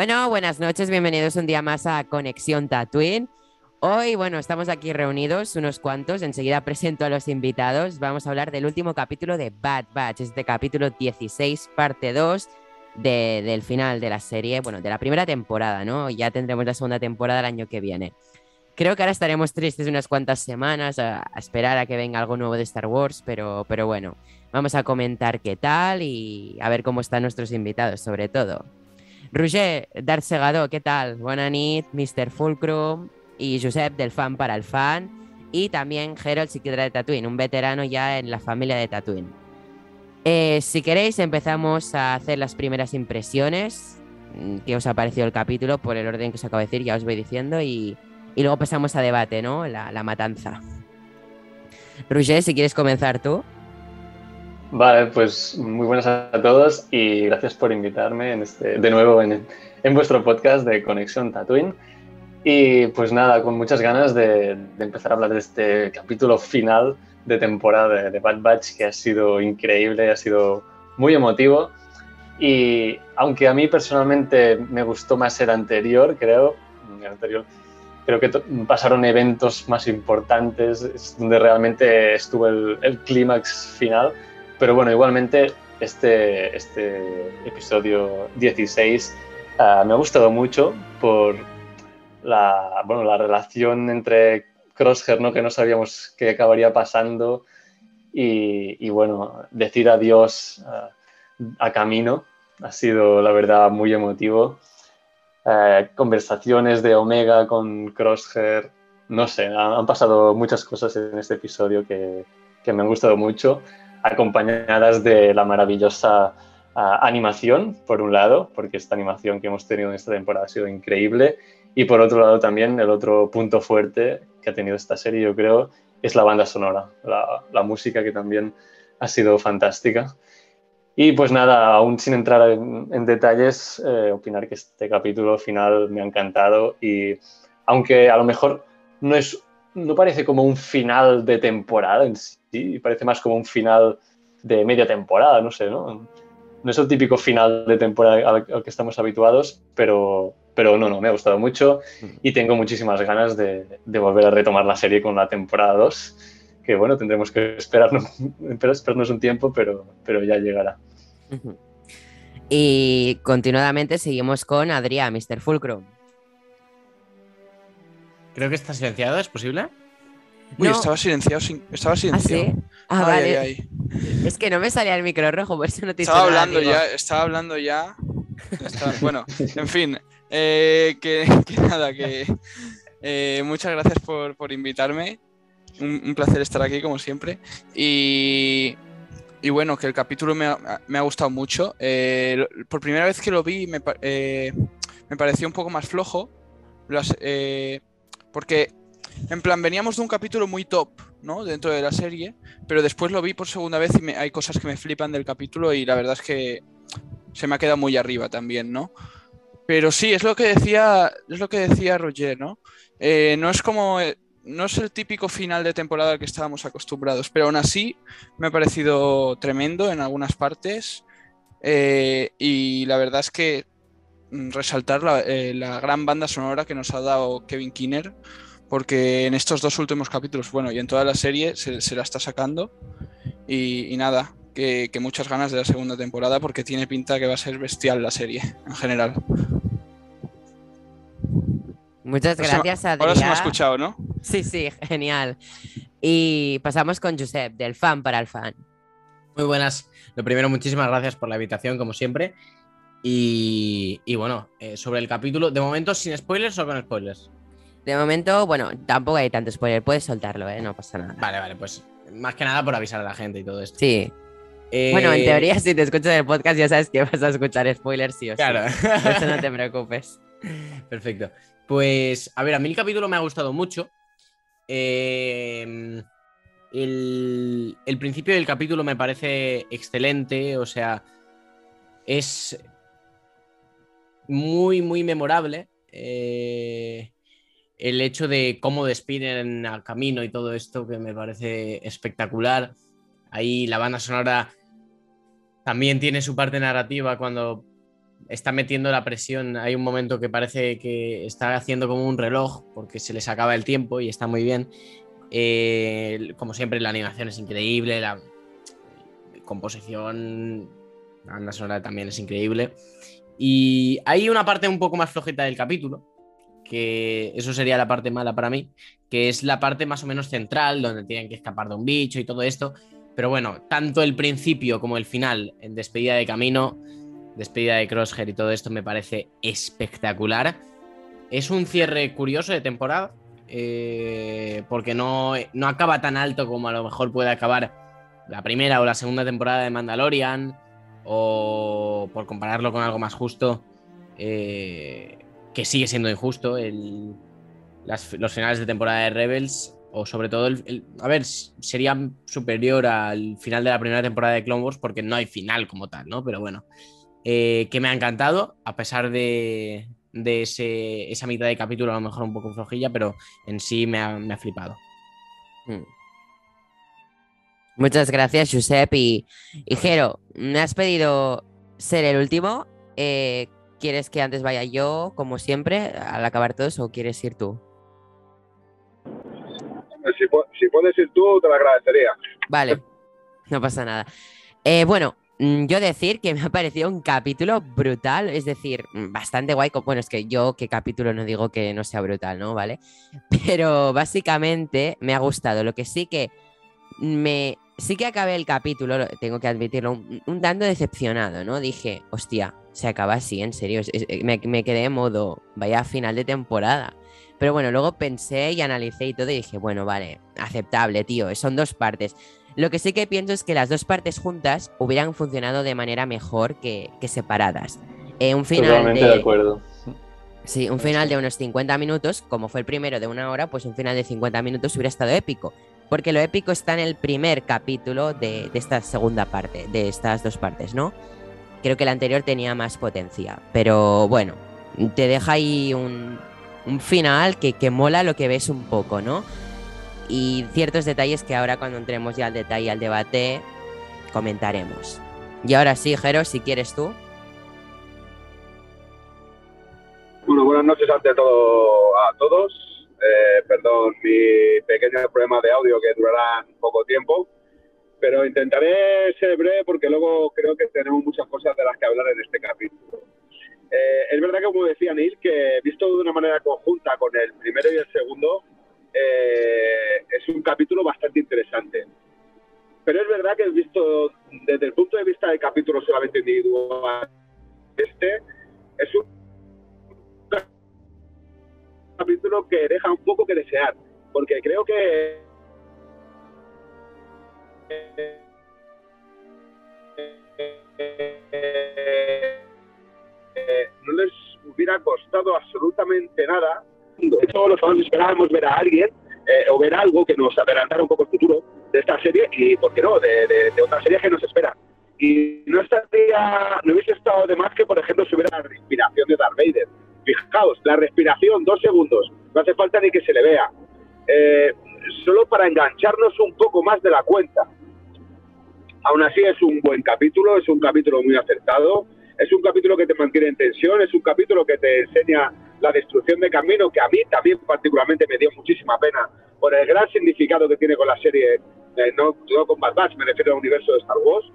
Bueno, buenas noches, bienvenidos un día más a Conexión Tatooine. Hoy, bueno, estamos aquí reunidos unos cuantos, enseguida presento a los invitados. Vamos a hablar del último capítulo de Bad Batch, este capítulo 16, parte 2 de- del final de la serie, bueno, de la primera temporada, ¿no? Ya tendremos la segunda temporada el año que viene. Creo que ahora estaremos tristes unas cuantas semanas a, a esperar a que venga algo nuevo de Star Wars, pero, pero bueno, vamos a comentar qué tal y a ver cómo están nuestros invitados, sobre todo. Roger Darth Segador, ¿qué tal? Buena nit, Mr. Fulcrum y Josep del fan para el fan y también Harold Siquidra de Tatooine, un veterano ya en la familia de Tatooine. Eh, si queréis empezamos a hacer las primeras impresiones, mm, qué os ha parecido el capítulo por el orden que os acabo de decir, ya os voy diciendo y, y luego pasamos a debate, ¿no? La, la matanza. Roger, si quieres comenzar tú. Vale, pues muy buenas a todos y gracias por invitarme en este, de nuevo en, en vuestro podcast de Conexión Tatooine. Y pues nada, con muchas ganas de, de empezar a hablar de este capítulo final de temporada de, de Bad Batch que ha sido increíble, ha sido muy emotivo. Y aunque a mí personalmente me gustó más el anterior, creo, el anterior, creo que pasaron eventos más importantes, es donde realmente estuvo el, el clímax final. Pero bueno, igualmente este, este episodio 16 ah, me ha gustado mucho por la, bueno, la relación entre Crosshair, ¿no? que no sabíamos qué acabaría pasando, y, y bueno, decir adiós ah, a Camino ha sido la verdad muy emotivo. Eh, conversaciones de Omega con Crosshair, no sé, han, han pasado muchas cosas en este episodio que, que me han gustado mucho acompañadas de la maravillosa ah, animación, por un lado, porque esta animación que hemos tenido en esta temporada ha sido increíble, y por otro lado también el otro punto fuerte que ha tenido esta serie, yo creo, es la banda sonora, la, música que también ha sido fantástica. Y pues nada, aún sin entrar en, en detalles, eh, opinar que este capítulo final me ha encantado y aunque a lo mejor no es no parece como un final de temporada en sí, parece más como un final de media temporada, no sé, ¿no? No es el típico final de temporada al, al que estamos habituados, pero, pero no, no, me ha gustado mucho y tengo muchísimas ganas de, de volver a retomar la serie con la temporada 2, que bueno, tendremos que esperarnos, esperarnos un tiempo, pero, pero ya llegará. Y continuadamente seguimos con Adrián, Mr. Fulcrum. Creo que está silenciado, ¿es posible? Uy, No. estaba silenciado, sin- estaba ¿Ah, silenciado. sí? Ah, Ay, vale. ay, ay. Es que no me salía el micro rojo, por eso no te Estaba hablando ya, estaba hablando ya. Estaba- bueno, en fin, eh, que, que nada, que eh, muchas gracias por, por invitarme. Un, un placer estar aquí, como siempre. Y, y bueno, que el capítulo me ha, me ha gustado mucho. Eh, por primera vez que lo vi, me, eh, me pareció un poco más flojo. Las- eh, porque, en plan, veníamos de un capítulo muy top, ¿no? Dentro de la serie pero después lo vi por segunda vez y me- hay cosas que me flipan del capítulo y la verdad es que se me ha quedado muy arriba también, ¿no? Pero sí, es lo que decía, es lo que decía Roger, ¿no? Eh, no es como, eh, no es el típico final de temporada al que estábamos acostumbrados, pero aún así me ha parecido tremendo en algunas partes eh, y la verdad es que resaltar la, eh, la gran banda sonora que nos ha dado Kevin Kinner, porque en estos dos últimos capítulos, bueno, y en toda la serie se, se la está sacando. Y, y nada, que, que muchas ganas de la segunda temporada porque tiene pinta que va a ser bestial la serie en general. Muchas gracias, Adrián. Ahora se me ha escuchado, ¿no? Sí, sí, genial. Y pasamos con Josep, del fan para el fan. Muy buenas. Lo primero, muchísimas gracias por la invitación, como siempre. Y, y bueno, eh, sobre el capítulo, de momento sin spoilers o con spoilers. De momento, bueno, tampoco hay tanto spoiler, puedes soltarlo, ¿eh? No pasa nada. Vale, vale, pues más que nada por avisar a la gente y todo esto. Sí, Bueno, en Eh, teoría, si te escuchas el podcast, ya sabes que vas a escuchar spoilers sí o sí. Claro. Por Eso no te preocupes. Perfecto. Pues, a ver, a mí el capítulo me ha gustado mucho. Eh, el, el principio del capítulo me parece excelente, o sea, es muy, muy memorable. Eh, el hecho de cómo despiden al camino y todo esto, que me parece espectacular. Ahí la banda sonora también tiene su parte narrativa cuando está metiendo la presión. Hay un momento que parece que está haciendo como un reloj porque se les acaba el tiempo y está muy bien. Eh, como siempre, la animación es increíble, la composición, la banda sonora también es increíble. Y hay una parte un poco más flojita del capítulo, que eso sería la parte mala para mí, que es la parte más o menos central, donde tienen que escapar de un bicho y todo esto. Pero bueno, tanto el principio como el final, en despedida de camino, despedida de Crosshair y todo esto me parece espectacular. Es un cierre curioso de temporada, eh, porque no, no acaba tan alto como a lo mejor puede acabar la primera o la segunda temporada de Mandalorian, o por compararlo con algo más justo, eh, que sigue siendo injusto, el, las- los finales de temporada de Rebels, o sobre todo, el, el- a ver, sería superior al final de la primera temporada de Clone Wars porque no hay final como tal, ¿no? Pero bueno, eh, que me ha encantado, a pesar de, de ese- esa mitad de capítulo a lo mejor un poco flojilla, pero en sí me ha, me ha flipado. Mm. Muchas gracias, Josep. Y, y Jero, me has pedido ser el último. Eh, ¿Quieres que antes vaya yo, como siempre, al acabar todos, o quieres ir tú? Si, pu- si puedes ir tú, te lo agradecería. Vale, no pasa nada. Eh, bueno, mm, yo decir que me ha parecido un capítulo brutal, es decir, bastante guay. Bueno, es que yo, qué capítulo no digo que no sea brutal, ¿no? ¿Vale? Pero básicamente me ha gustado. Lo que sí que me. Sí que acabé el capítulo, lo- tengo que admitirlo, un, un tanto decepcionado, ¿no? Dije, hostia, se acaba así, en serio. es- es- me, me quedé en modo, vaya final de temporada. Pero bueno, luego pensé y analicé y todo y dije, bueno, vale, aceptable, tío, son dos partes. Lo que sí que pienso es que las dos partes juntas hubieran funcionado de manera mejor que, que separadas. Eh, un final Totalmente de acuerdo. Sí, un final de unos 50 minutos, como fue el primero de una hora, pues un final de 50 minutos hubiera estado épico. Porque lo épico está en el primer capítulo de, esta segunda parte, de estas dos partes, ¿no? Creo que el anterior tenía más potencia. Pero bueno, te deja ahí un, un final que, que mola lo que ves un poco, ¿no? Y ciertos detalles que ahora cuando entremos ya al detalle, al debate, comentaremos. Y ahora sí, Jero, si quieres tú. Bueno, buenas noches ante todo a todos. Eh, perdón mi pequeño problema de audio que durará poco tiempo, pero intentaré ser breve porque luego creo que tenemos muchas cosas de las que hablar en este capítulo. Eh, es verdad que, como decía Neil, que visto de una manera conjunta con el primero y el segundo, eh, es un capítulo bastante interesante. Pero es verdad que visto desde el punto de vista del capítulo solamente individual, este es un capítulo que deja un poco que desear, porque creo que eh, no les hubiera costado absolutamente nada. Hecho, los fans esperábamos ver a alguien eh, o ver algo que nos adelantara un poco el futuro de esta serie y, ¿por qué no?, de, de, de otra serie que nos espera. Y no estaría, no hubiese estado de más que, por ejemplo, si hubiera la respiración de Darth Vader. Fijaos, la respiración, dos segundos, no hace falta ni que se le vea. Eh, solo para engancharnos un poco más de la cuenta. Aún así es un buen capítulo, es un capítulo muy acertado, es un capítulo que te mantiene en tensión, es un capítulo que te enseña la destrucción de camino, que a mí también particularmente me dio muchísima pena por el gran significado que tiene con la serie, eh, no, no con Bad Batch, me refiero al universo de Star Wars.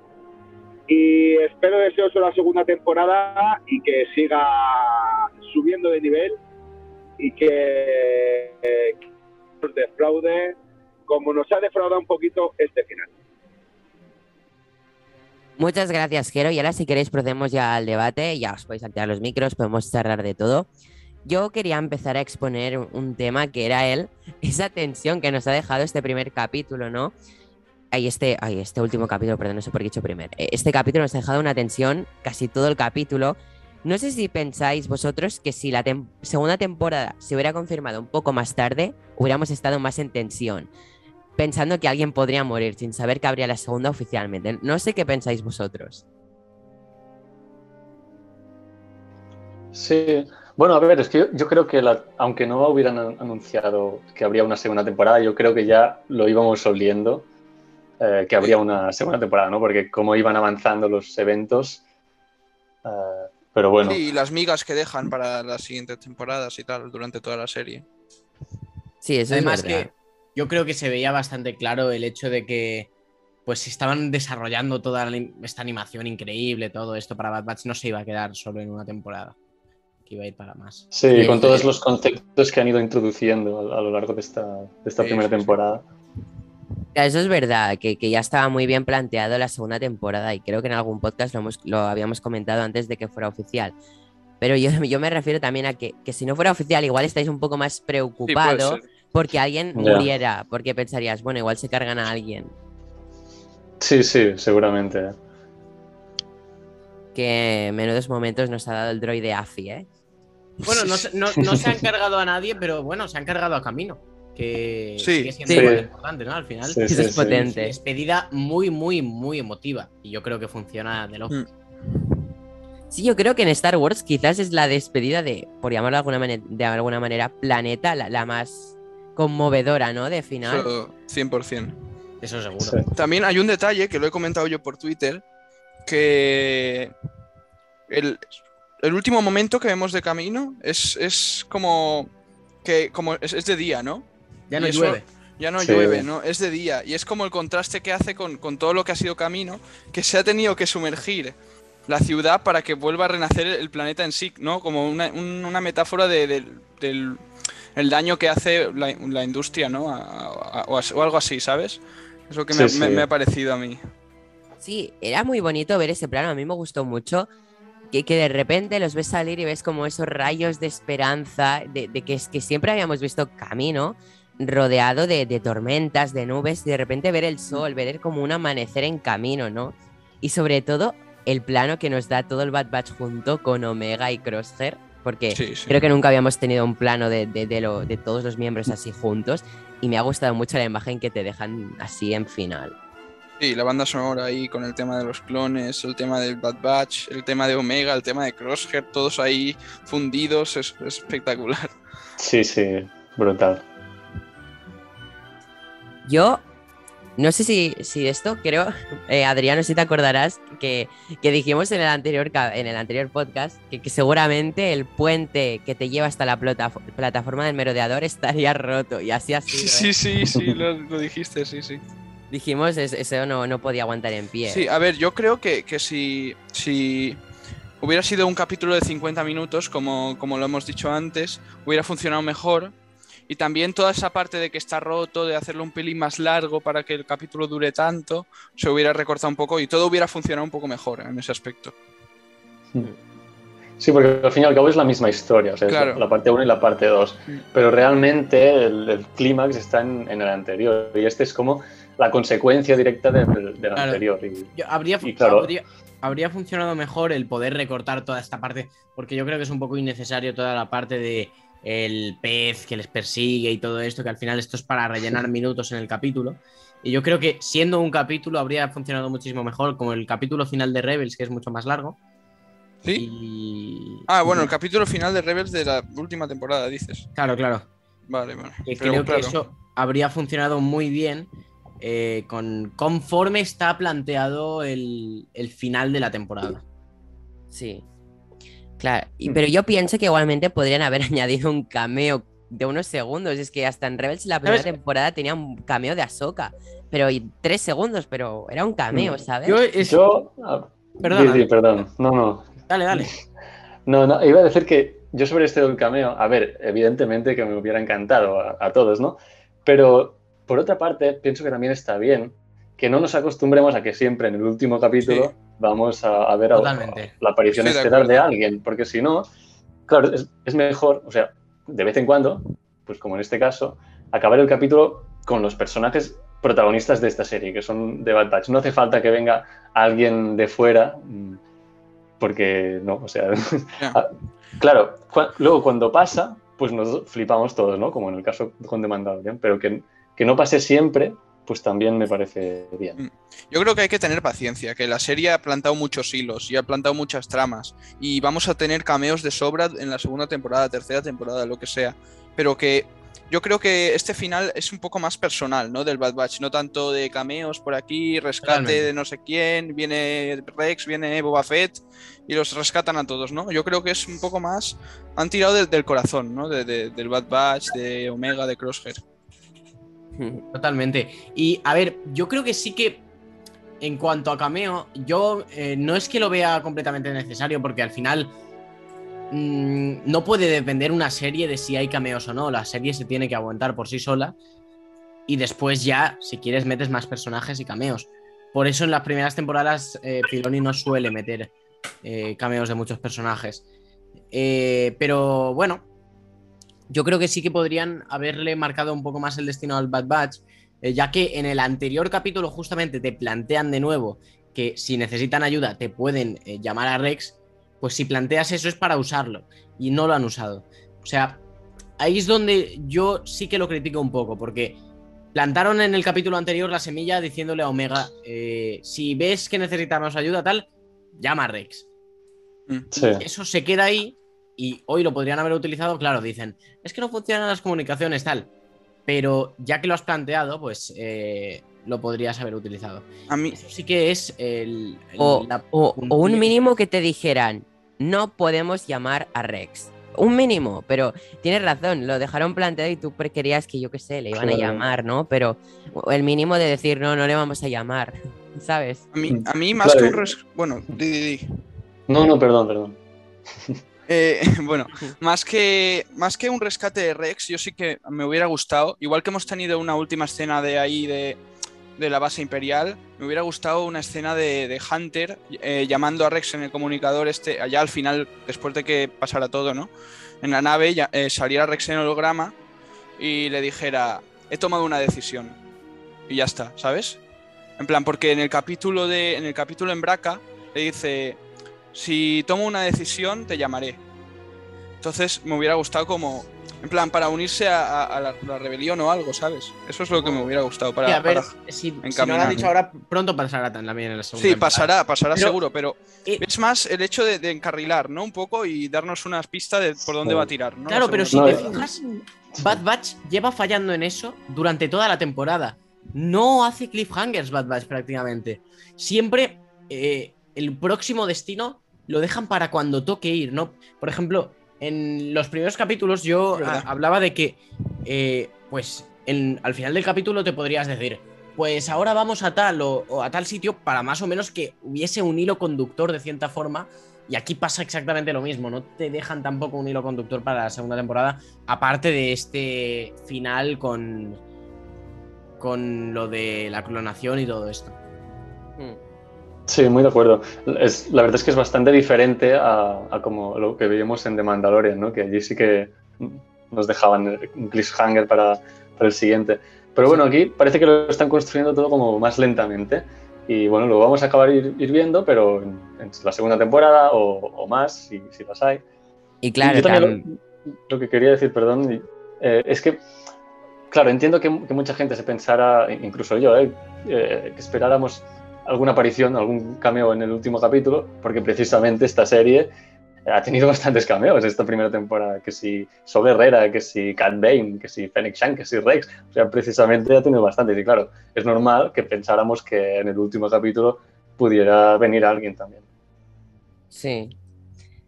Y espero deseoso la segunda temporada y que siga subiendo de nivel y que eh, nos defraude como nos ha defraudado un poquito este final. Muchas gracias, Jero. Y ahora, si queréis, procedemos ya al debate. Ya os podéis activar los micros, podemos charlar de todo. Yo quería empezar a exponer un tema que era él, esa tensión que nos ha dejado este primer capítulo, ¿no? ay, este, ay, este último capítulo, perdón, no sé por qué he dicho primero. Eh, Este capítulo nos ha dejado una tensión casi todo el capítulo. No sé si pensáis vosotros que si la tem- segunda temporada se hubiera confirmado un poco más tarde, hubiéramos estado más en tensión, pensando que alguien podría morir sin saber que habría la segunda oficialmente. No sé qué pensáis vosotros. Sí, bueno, a ver, es que yo, creo que aunque no hubieran an- anunciado que habría una segunda temporada, yo creo que ya lo íbamos oliendo eh, que habría una segunda temporada, ¿no? Porque como iban avanzando los eventos, eh, pero bueno, Sí, y las migas que dejan para las siguientes temporadas y tal, durante toda la serie. Sí, eso Además es verdad. que yo creo que se veía bastante claro el hecho de que pues si estaban desarrollando toda la- esta animación increíble, todo esto para Bad Batch no se iba a quedar solo en una temporada, que iba a ir para más. sí, con todos los conceptos que han ido introduciendo a, a lo largo de esta, de esta Sí, primera sí, temporada. Eso es verdad, que, que ya estaba muy bien planteado la segunda temporada y creo que en algún podcast lo, hemos- lo habíamos comentado antes de que fuera oficial. Pero yo, yo me refiero también a que, que si no fuera oficial igual estáis un poco más Sí, puede preocupado ser. porque alguien Ya. muriera, porque pensarías, bueno, igual se cargan a alguien. Sí, sí, seguramente. Que menudos momentos nos ha dado el droide AFI, ¿eh? Bueno, no, se- no- no se han cargado a nadie, pero bueno, se han cargado a Camino, que Sí. sigue siendo Sí. importante, ¿no? Al final. Sí, es sí. potente. Despedida muy, muy, muy emotiva. Y yo creo que funciona de loco. Mm. Sí, yo creo que en Star Wars quizás es la despedida de, por llamarlo de alguna, mane- de alguna manera, Planeta, la, la más conmovedora, ¿no? De final. Eso, 100%. Eso seguro. Sí. También hay un detalle que lo he comentado yo por Twitter, que el, el último momento que vemos de camino es, es como que como es, es de día, ¿no? Ya no llueve. Ya no Sí. llueve, ¿no? Es de día. Y es como el contraste que hace con, con todo lo que ha sido camino, que se ha tenido que sumergir la ciudad para que vuelva a renacer el planeta en sí, ¿no? Como una, un- una metáfora de- del, del- el daño que hace la, la industria, ¿no? A- a- o, algo así, ¿sabes? Es lo que me, Sí, me- sí. me ha parecido a mí. Sí, era muy bonito ver ese plano, a mí me gustó mucho. Que, que de repente los ves salir y ves como esos rayos de esperanza, de, de que, es, que siempre habíamos visto camino rodeado de, de tormentas, de nubes, y de repente ver el sol, ver como un amanecer en camino, ¿no? Y sobre todo el plano que nos da todo el Bad Batch junto con Omega y Crosshair, porque Sí, sí. creo que nunca habíamos tenido un plano de, de- de lo- de todos los miembros así juntos, y me ha gustado mucho la imagen que te dejan así en final. Sí, la banda sonora ahí con el tema de los clones, el tema del Bad Batch, el tema de Omega, el tema de Crosshair, todos ahí fundidos, es, es espectacular. Sí, sí, brutal. Yo no sé si, si esto, creo, eh, Adriano, si te acordarás, que, que dijimos en el anterior, en el anterior podcast que, que seguramente el puente que te lleva hasta la plata- plataforma del merodeador estaría roto y así ha sido. Sí, ¿eh? sí, sí, lo, lo dijiste, sí, sí. Dijimos es- eso no, no podía aguantar en pie. Sí, a ver, yo creo que, que si, si hubiera sido un capítulo de 50 minutos, como, como lo hemos dicho antes, hubiera funcionado mejor. Y también toda esa parte de que está roto, de hacerlo un pelín más largo para que el capítulo dure tanto, se hubiera recortado un poco y todo hubiera funcionado un poco mejor en ese aspecto. Sí, porque al fin y al cabo es la misma historia, o sea, Claro. la, la parte 1 y la parte 2. Mm. Pero realmente el, el clímax está en, en el anterior y este es como la consecuencia directa del, del Claro. anterior. y- Yo- habría, Y claro- habría, habría funcionado mejor el poder recortar toda esta parte, porque yo creo que es un poco innecesario toda la parte de el pez que les persigue y todo esto, que al final esto es para rellenar minutos en el capítulo. Y yo creo que siendo un capítulo habría funcionado muchísimo mejor, como el capítulo final de Rebels, que es mucho más largo. ¿Sí? Y... Ah, bueno, el capítulo final de Rebels de la última temporada, dices. Claro, claro. Vale, vale. Que creo claro, que eso habría funcionado muy bien eh, con conforme está planteado el, el final de la temporada. Sí. Claro, y- pero yo pienso que igualmente podrían haber añadido un cameo de unos segundos. Es que hasta en Rebels la primera temporada tenía un cameo de Ahsoka. Pero y tres segundos, pero era un cameo, Mm. ¿sabes? Yo es... Yo. ah, sí, sí, perdón. No, no. Dale, dale. No, no, iba a decir que yo sobre este del cameo, a ver, evidentemente que me hubiera encantado a, a todos, ¿no? Pero por otra parte, pienso que también está bien que no nos acostumbremos a que siempre en el último capítulo Sí. Vamos a, a ver a- Totalmente. la aparición Estoy de estelar de acuerdo. alguien, porque si no, claro, es, es mejor, o sea, de vez en cuando, pues como en este caso, acabar el capítulo con los personajes protagonistas de esta serie, que son de Bad Batch. No hace falta que venga alguien de fuera, mm, porque no, o sea, ah, claro, luego cuando pasa, pues nos flipamos todos, ¿no? Como en el caso con The Mandalorian, pero que, que no pase siempre, pues también me parece bien. Mm. Yo creo que hay que tener paciencia, que la serie ha plantado muchos hilos y ha plantado muchas tramas y vamos a tener cameos de sobra en la segunda temporada, tercera temporada, lo que sea, pero que yo creo que este final es un poco más personal, ¿no? Del Bad Batch, no tanto de cameos por aquí, rescate de no sé quién, viene Rex, viene Boba Fett y los rescatan a todos, ¿no? Yo creo que es un poco más, han tirado del, corazón, ¿no? del Bad Batch, de Omega, de Crosshair. Totalmente. Y a ver, yo creo que sí que en cuanto a cameo, yo eh, no es que lo vea completamente necesario, porque al final Mm, no puede depender una serie de si hay cameos o no. La serie se tiene que aguantar por sí sola. Y después ya, si quieres, metes más personajes y cameos. Por eso en las primeras temporadas eh, Filoni no suele meter eh, cameos de muchos personajes. Eh, pero bueno, yo creo que sí que podrían haberle marcado un poco más el destino al Bad Batch, ya que en el anterior capítulo justamente te plantean de nuevo que si necesitan ayuda te pueden llamar a Rex pues si planteas eso es para usarlo y no lo han usado. O sea, ahí es donde yo sí que lo critico un poco, porque plantaron en el capítulo anterior la semilla diciéndole a Omega, eh, si ves que necesitamos ayuda tal, llama a Rex. Mm. Eso se queda ahí y hoy lo podrían haber utilizado, claro, dicen, es que no funcionan las comunicaciones tal, pero ya que lo has planteado, pues eh, lo podrías haber utilizado. A mí Eso sí que es el... o, un mínimo que te dijeran, no podemos llamar a Rex. Un mínimo, pero tienes razón, lo dejaron planteado y tú querías que yo qué sé, le iban a llamar, ¿no? Pero el mínimo de decir, no, no le vamos a llamar, ¿sabes? A mí, a mí más que un... Bueno, di, di, No, no, perdón, perdón. Eh, bueno, más que, más que un rescate de Rex, yo sí que me hubiera gustado, igual que hemos tenido una última escena de ahí de de la base imperial. Me hubiera gustado una escena de, Hunter eh, llamando a Rex en el comunicador, este, allá al final, después de que pasara todo, ¿no? En la nave ya, eh, saliera Rex en holograma y le dijera, he tomado una decisión. Y ya está, ¿sabes? En plan, porque en el capítulo de. En el capítulo en Braca le dice. Si tomo una decisión, te llamaré. Entonces me hubiera gustado como en plan, para unirse a, la, rebelión o algo, ¿sabes? Eso es lo que me hubiera gustado para, a ver, si, si no lo has dicho ahora, pronto pasará también en la segunda. Sí, pasará, pasará seguro, pero eh, es más el hecho de, encarrilar, ¿no? Un poco y darnos unas pistas de por dónde va a tirar, ¿no? Claro, pero si te fijas, Bad Batch lleva fallando en eso durante toda la temporada. No hace cliffhangers Bad Batch prácticamente. Siempre eh, el próximo destino lo dejan para cuando toque ir, ¿no? Por ejemplo, en los primeros capítulos yo hablaba de que, eh, pues, al final del capítulo te podrías decir, pues ahora vamos a tal o, a tal sitio para más o menos que hubiese un hilo conductor de cierta forma. Y aquí pasa exactamente lo mismo, no te dejan tampoco un hilo conductor para la segunda temporada, aparte de este final con, con lo de la clonación y todo esto. Sí, muy de acuerdo. Es, la verdad es que es bastante diferente a, como lo que veíamos en The Mandalorian, ¿no? que allí sí que nos dejaban un cliffhanger para, para el siguiente. Pero bueno, aquí parece que lo están construyendo todo como más lentamente. Y bueno, lo vamos a acabar ir, viendo, pero en, la segunda temporada o, más, si, si, las hay. Y claro, también lo, que quería decir, perdón, eh, es que, claro, entiendo que, mucha gente se pensara, incluso yo, eh, eh, que esperáramos alguna aparición, algún cameo en el último capítulo, porque precisamente esta serie ha tenido bastantes cameos esta primera temporada, que si Sol Herrera, que si Cat Bane, que si Fennec Shan, que si Rex, o sea, precisamente ha tenido bastantes y claro, es normal que pensáramos que en el último capítulo pudiera venir alguien también. Sí.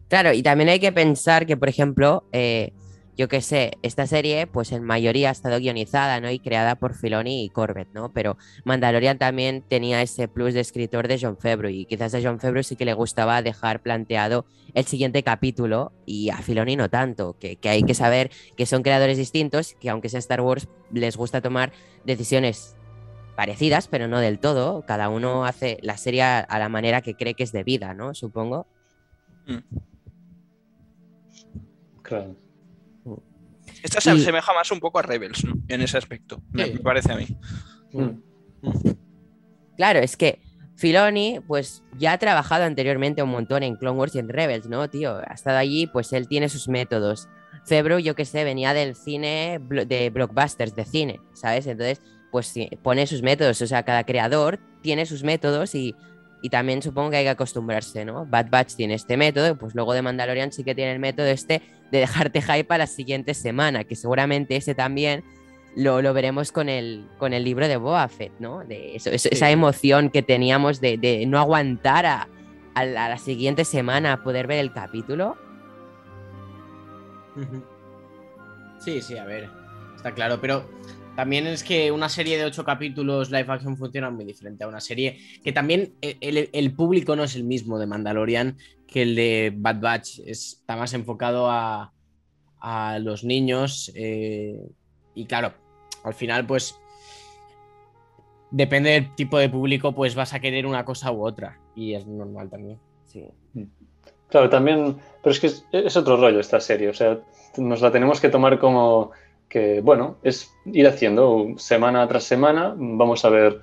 Claro, y también hay que pensar que, por ejemplo, eh, yo qué sé, esta serie, pues en mayoría ha estado guionizada, ¿no? Y creada por Filoni y Corbett, ¿no? Pero Mandalorian también tenía ese plus de escritor de John Favreau y quizás a John Favreau sí que le gustaba dejar planteado el siguiente capítulo y a Filoni no tanto, que, hay que saber que son creadores distintos, que aunque sea Star Wars, les gusta tomar decisiones parecidas, pero no del todo. Cada uno hace la serie a la manera que cree que es debida, ¿no? Supongo. Mm. Claro. Esta se asemeja más un poco a Rebels, ¿no? En ese aspecto, me parece a mí. Mm. Claro, es que Filoni, pues ya ha trabajado anteriormente un montón en Clone Wars y en Rebels, ¿no, tío? Ha estado allí, pues él tiene sus métodos. Febro, yo qué sé, venía del cine, de blockbusters, de cine, ¿sabes? Entonces, pues sí, pone sus métodos. O sea, cada creador tiene sus métodos y, y también supongo que hay que acostumbrarse, ¿no? Bad Batch tiene este método, pues luego de Mandalorian sí que tiene el método este de dejarte hype para la siguiente semana, que seguramente ese también lo, lo veremos con el, con el libro de Boba Fett, ¿no? De eso, eso- esa emoción que teníamos de, de no aguantar a, a la, a la siguiente semana a poder ver el capítulo. Sí, sí, a ver, está claro, pero también es que una serie de ocho capítulos live action funciona muy diferente a una serie que también el, el- público no es el mismo de Mandalorian que el de Bad Batch, está más enfocado a, a los niños eh, y claro, al final pues depende del tipo de público pues vas a querer una cosa u otra y es normal también. Sí. Claro, también, pero es que es otro rollo esta serie, o sea, nos la tenemos que tomar como que, bueno, es ir haciendo semana tras semana, vamos a ver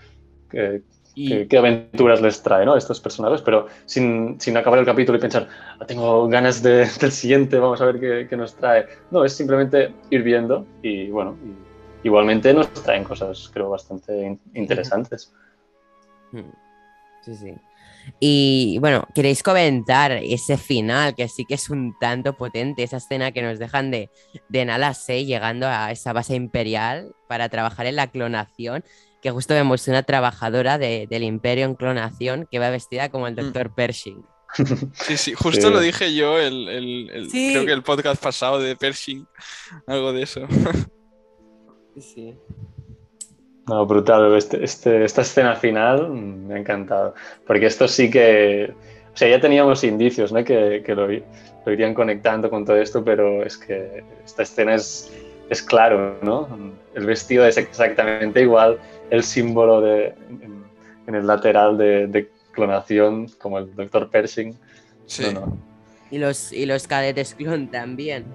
qué, Y, qué- qué aventuras les trae, ¿no? a Estos personajes, pero sin, sin acabar el capítulo y pensar, "Ah, tengo ganas de- del siguiente, vamos a ver qué, qué nos trae. No, es simplemente ir viendo y, bueno, y- igualmente nos traen cosas, creo, bastante in- interesantes. Mm. Sí, sí. Y bueno, ¿queréis comentar ese final que sí que es un tanto potente, esa escena que nos dejan de, de Nala 6 llegando a esa base imperial para trabajar en la clonación? Que justo vemos una trabajadora de- del imperio en clonación que va vestida como el Mm. doctor Pershing. Sí, sí, justo Sí. lo dije yo el, el- el- Sí. creo que el podcast pasado de Pershing, algo de eso. Sí. No, brutal. Este, este- esta escena final me ha encantado. Porque esto sí que. O sea, ya teníamos indicios, ¿no? Que, que lo, irían conectando con todo esto, pero es que esta escena es, es claro, ¿no? El vestido es exactamente igual, el símbolo de, en, en el lateral de, de clonación, como el Dr. Pershing. Sí. No, no. Y los, y los cadetes clon también.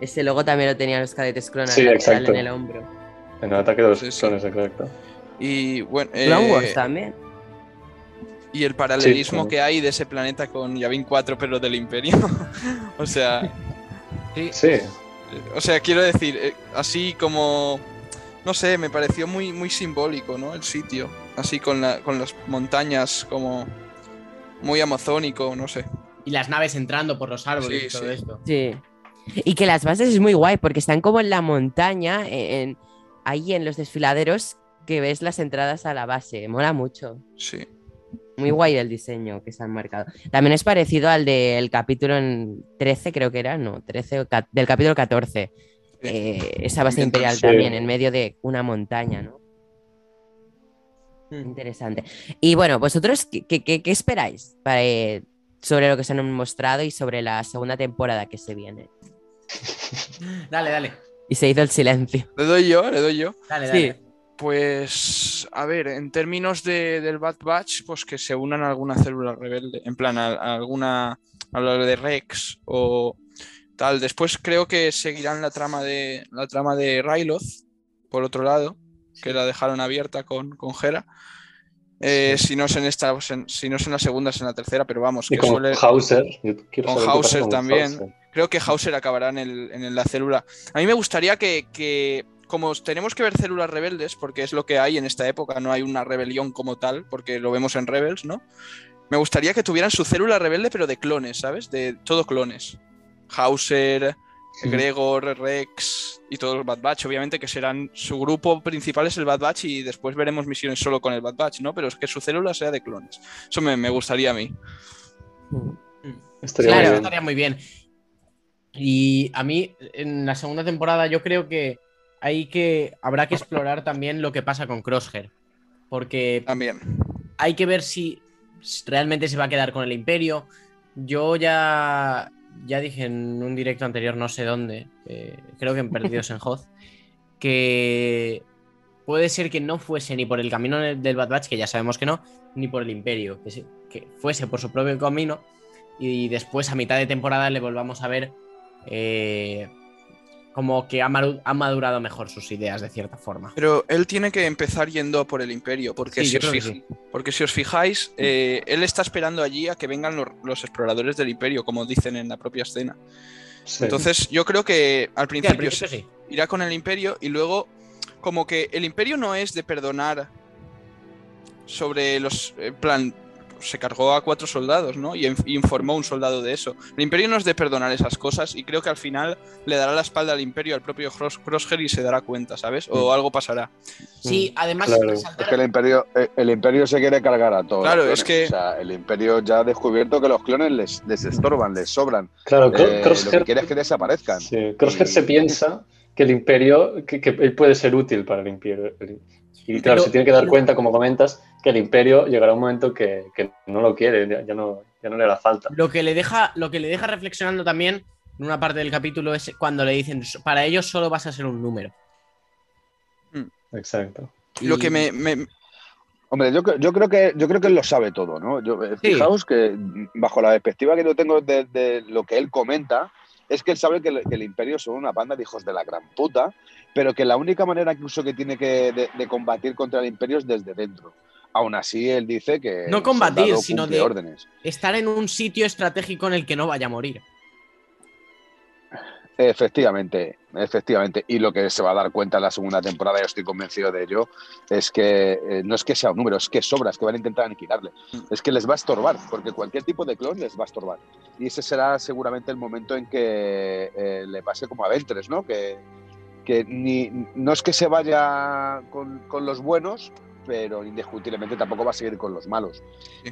Ese logo también lo tenían los cadetes clon Sí, en el hombro. En el ataque de los Sí, exacto. Y bueno, Clone eh, Wars también. y el paralelismo Sí, que hay de ese planeta con Yavin 4, pero del Imperio. o sea, Sí, o sea, quiero decir, eh, así como no sé, me pareció muy, muy simbólico, ¿no? El sitio, así con, la, con las montañas como muy amazónico, no sé. y las naves entrando por los árboles Sí, y todo sí. esto. Sí. Y que las bases es muy guay porque están como en la montaña, en, ahí en los desfiladeros, que ves las entradas a la base. Mola mucho. Sí. Muy guay el diseño que se han marcado. También es parecido al del capítulo en 13, creo que era, no, 13 o ca- del capítulo 14. Eh, esa base imperial Sí. también, en medio de una montaña, ¿no? Mm. Interesante. Y bueno, vosotros, ¿qué, qué- qué- qué esperáis para, eh, sobre lo que se han mostrado y sobre la segunda temporada que se viene? Dale, dale. Y se hizo el silencio. Le doy yo, le doy yo. Dale, Sí. dale. Pues, a ver, en términos de, del Bad Batch, pues que se unan a alguna célula rebelde, en plan, a, a alguna, a lo de Rex o tal. Después creo que seguirán la trama de, la trama de Ryloth, por otro lado, que la dejaron abierta con, con Hera. Eh, Si no es en esta, pues en- si no es en la segunda, es en la tercera, pero vamos, y que con suele, Hauser. yo quiero con saber qué pasa Hauser con también. Hauser. Creo que Hauser acabará en, el- en la célula. A mí me gustaría que, que, como tenemos que ver células rebeldes, porque es lo que hay en esta época, no hay una rebelión como tal, porque lo vemos en Rebels, ¿no? Me gustaría que tuvieran su célula rebelde, pero de clones, ¿sabes? De todo clones. Hauser, Sí. Gregor, Rex y todos los Bad Batch, obviamente que serán su grupo principal es el Bad Batch y después veremos misiones solo con el Bad Batch, ¿no? Pero es que su célula sea de clones. Eso me, me gustaría a mí. Estaría Claro. muy Eso bien. estaría muy bien. Y a mí, en la segunda temporada, yo creo que hay que. Habrá que explorar también lo que pasa con Crosshair. Porque También. hay que ver si realmente se va a quedar con el Imperio. Yo ya. Ya dije en un directo anterior, no sé dónde, eh, creo que en Perdidos en Hoth, que puede ser que no fuese ni por el camino del Bad Batch, que ya sabemos que no, ni por el Imperio, que, se- que fuese por su propio camino y después a mitad de temporada le volvamos a ver eh, como que ha, madurado mejor sus ideas de cierta forma. Pero él tiene que empezar yendo a por el imperio, porque, Sí, si, os sí. porque si os fijáis, eh, él está esperando allí a que vengan los, los exploradores del imperio, como dicen en la propia escena. Sí. Entonces yo creo que al Sí, al principio, irá con el imperio y luego como que el imperio no es de perdonar sobre los... En plan, se cargó a cuatro soldados, ¿no? Y, inf- y informó a un soldado de eso. El imperio no es de perdonar esas cosas y creo que al final le dará la espalda al imperio, al propio Cross- Crosshair y se dará cuenta, ¿sabes? O algo pasará. Sí, además Claro. resaltar- Es que el imperio, eh, el imperio se quiere cargar a todos. Claro, es que- O sea, el imperio ya ha descubierto que los clones les, les estorban, les sobran. Claro, Eh, lo Crosshair, que quiere es que desaparezcan. sí, Crosshair Y- se piensa que el imperio, que, que él puede ser útil para el imperio. Y claro, Pero- se tiene que dar cuenta, como comentas, que el imperio llegará un momento que, que no lo quiere, ya, ya no, ya no le hará falta. Lo que le deja, lo que le deja reflexionando también en una parte del capítulo es cuando le dicen, para ellos solo vas a ser un número. Exacto. Lo que me, me- Hombre, yo, yo creo que yo creo que él lo sabe todo, ¿no? Yo, eh, Sí. Fijaos que mm, bajo la perspectiva que yo tengo de, de lo que él comenta, es que él sabe que el, que el imperio son una banda de hijos de la gran puta, pero que la única manera incluso que tiene que de, de combatir contra el imperio es desde dentro. Aún así, él dice que No combatir, sino de- órdenes. Estar en un sitio estratégico en el que no vaya a morir. Efectivamente, efectivamente. Y lo que se va a dar cuenta en la segunda temporada, yo estoy convencido de ello, es que eh, no es que sea un número, es que sobra, es que van a intentar aniquilarle. Es que les va a estorbar, porque cualquier tipo de clon les va a estorbar. Y ese será seguramente el momento en que eh, le pase como a Ventres, ¿no? Que, que ni, no es que se vaya con, con los buenos, pero indiscutiblemente tampoco va a seguir con los malos.